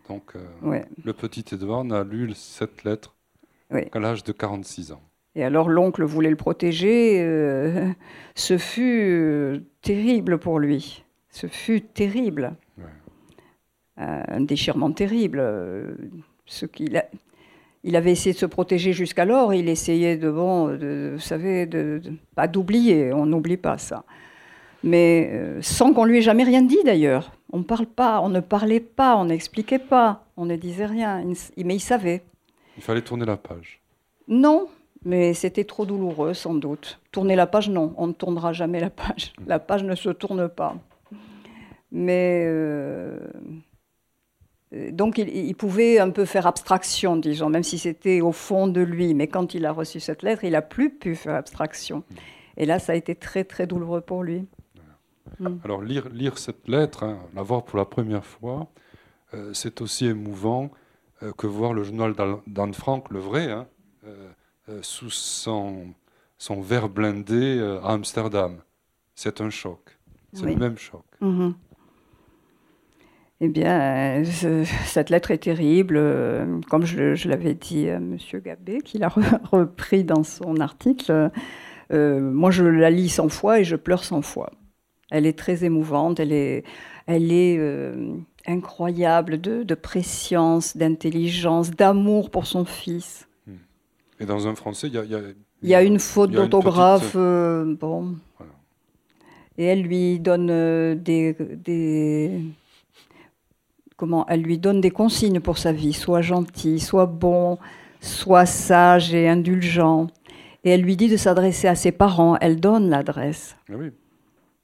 Donc euh, Ouais. le petit Édouard n'a lu cette lettre Oui. qu'à l'âge de 46 ans. Et alors l'oncle voulait le protéger. euh, ce fut euh, terrible pour lui. Ce fut terrible. Ouais. Euh, un déchirement terrible. euh, ce qu'il a... il avait essayé de se protéger jusqu'alors. Il essayait de, bon, de, vous savez, de, pas d'oublier. On n'oublie pas ça. Mais euh, sans qu'on lui ait jamais rien dit d'ailleurs. On parle pas, on ne parlait pas, on n'expliquait pas, on ne disait rien. Mais il savait. Il fallait tourner la page. Non, mais c'était trop douloureux sans doute. Tourner la page, non, on ne tournera jamais la page. La page ne se tourne pas. Mais euh, donc il, pouvait un peu faire abstraction, disons, même si c'était au fond de lui. Mais quand il a reçu cette lettre, il n'a plus pu faire abstraction. Et là, ça a été très très douloureux pour lui. Mm. Alors lire, lire cette lettre, hein, la voir pour la première fois, euh, c'est aussi émouvant euh, que voir le journal d'Anne Frank, le vrai, hein, sous son, son verre blindé à Amsterdam. C'est un choc. C'est le même choc. Mm-hmm. Eh bien, euh, cette lettre est terrible, euh, comme je, l'avais dit à M. Gabé, qui l'a repris dans son article. Euh, moi, je la lis cent fois et je pleure cent fois. Elle est très émouvante, elle est, elle est incroyable de, de préscience, d'intelligence, d'amour pour son fils. Et dans un français, il y a, il y a une faute d'orthographe. bon. Et elle lui donne des, des comment elle lui donne des consignes pour sa vie, soit gentil, soit bon, soit sage et indulgent. Et elle lui dit de s'adresser à ses parents. Elle donne l'adresse. Oui.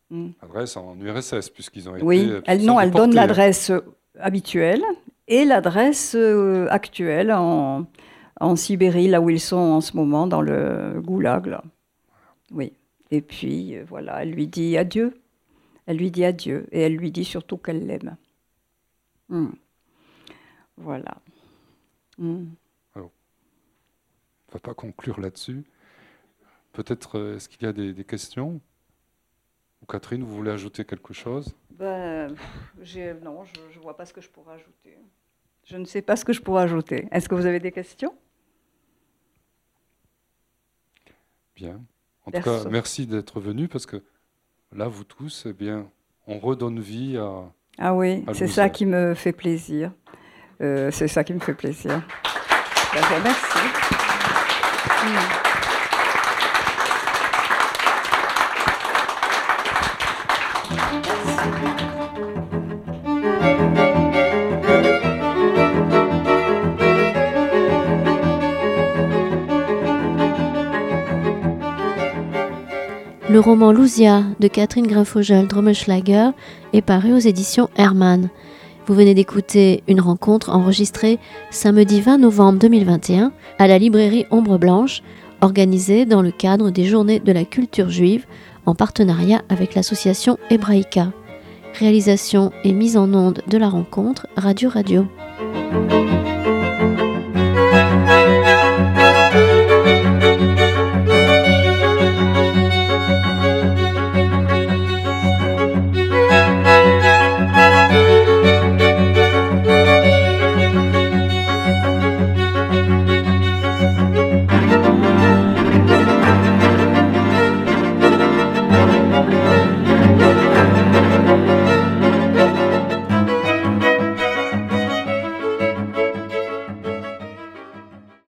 Hmm. Adresse en URSS, puisqu'ils ont été. Oui, elle, non, elle donne l'adresse habituelle et l'adresse euh, actuelle en, en, Sibérie, là où ils sont en ce moment, dans le goulag. Oui. Et puis, euh, voilà, elle lui dit adieu. Elle lui dit adieu. Et elle lui dit surtout qu'elle l'aime. Hmm. Voilà. Hmm. Alors, on ne va pas conclure là-dessus. Peut-être, euh, est-ce qu'il y a des, questions? Ou Catherine, vous voulez ajouter quelque chose? Ben, Non, je ne vois pas ce que je pourrais ajouter. Je ne sais pas ce que je pourrais ajouter. Est-ce que vous avez des questions? Bien. En tout cas, merci d'être venu parce que là, vous tous, eh bien, on redonne vie à, ah oui, c'est ça qui me fait plaisir. Euh, c'est ça qui me fait plaisir. merci. Hmm. Le roman Lousia de Catherine Grinfogel-Drummelschlager est paru aux éditions Hermann. Vous venez d'écouter une rencontre enregistrée samedi 20 novembre 2021 à la librairie Ombre Blanche, organisée dans le cadre des Journées de la culture juive en partenariat avec l'association Hebraïka. Réalisation et mise en onde de la rencontre Radio Radio.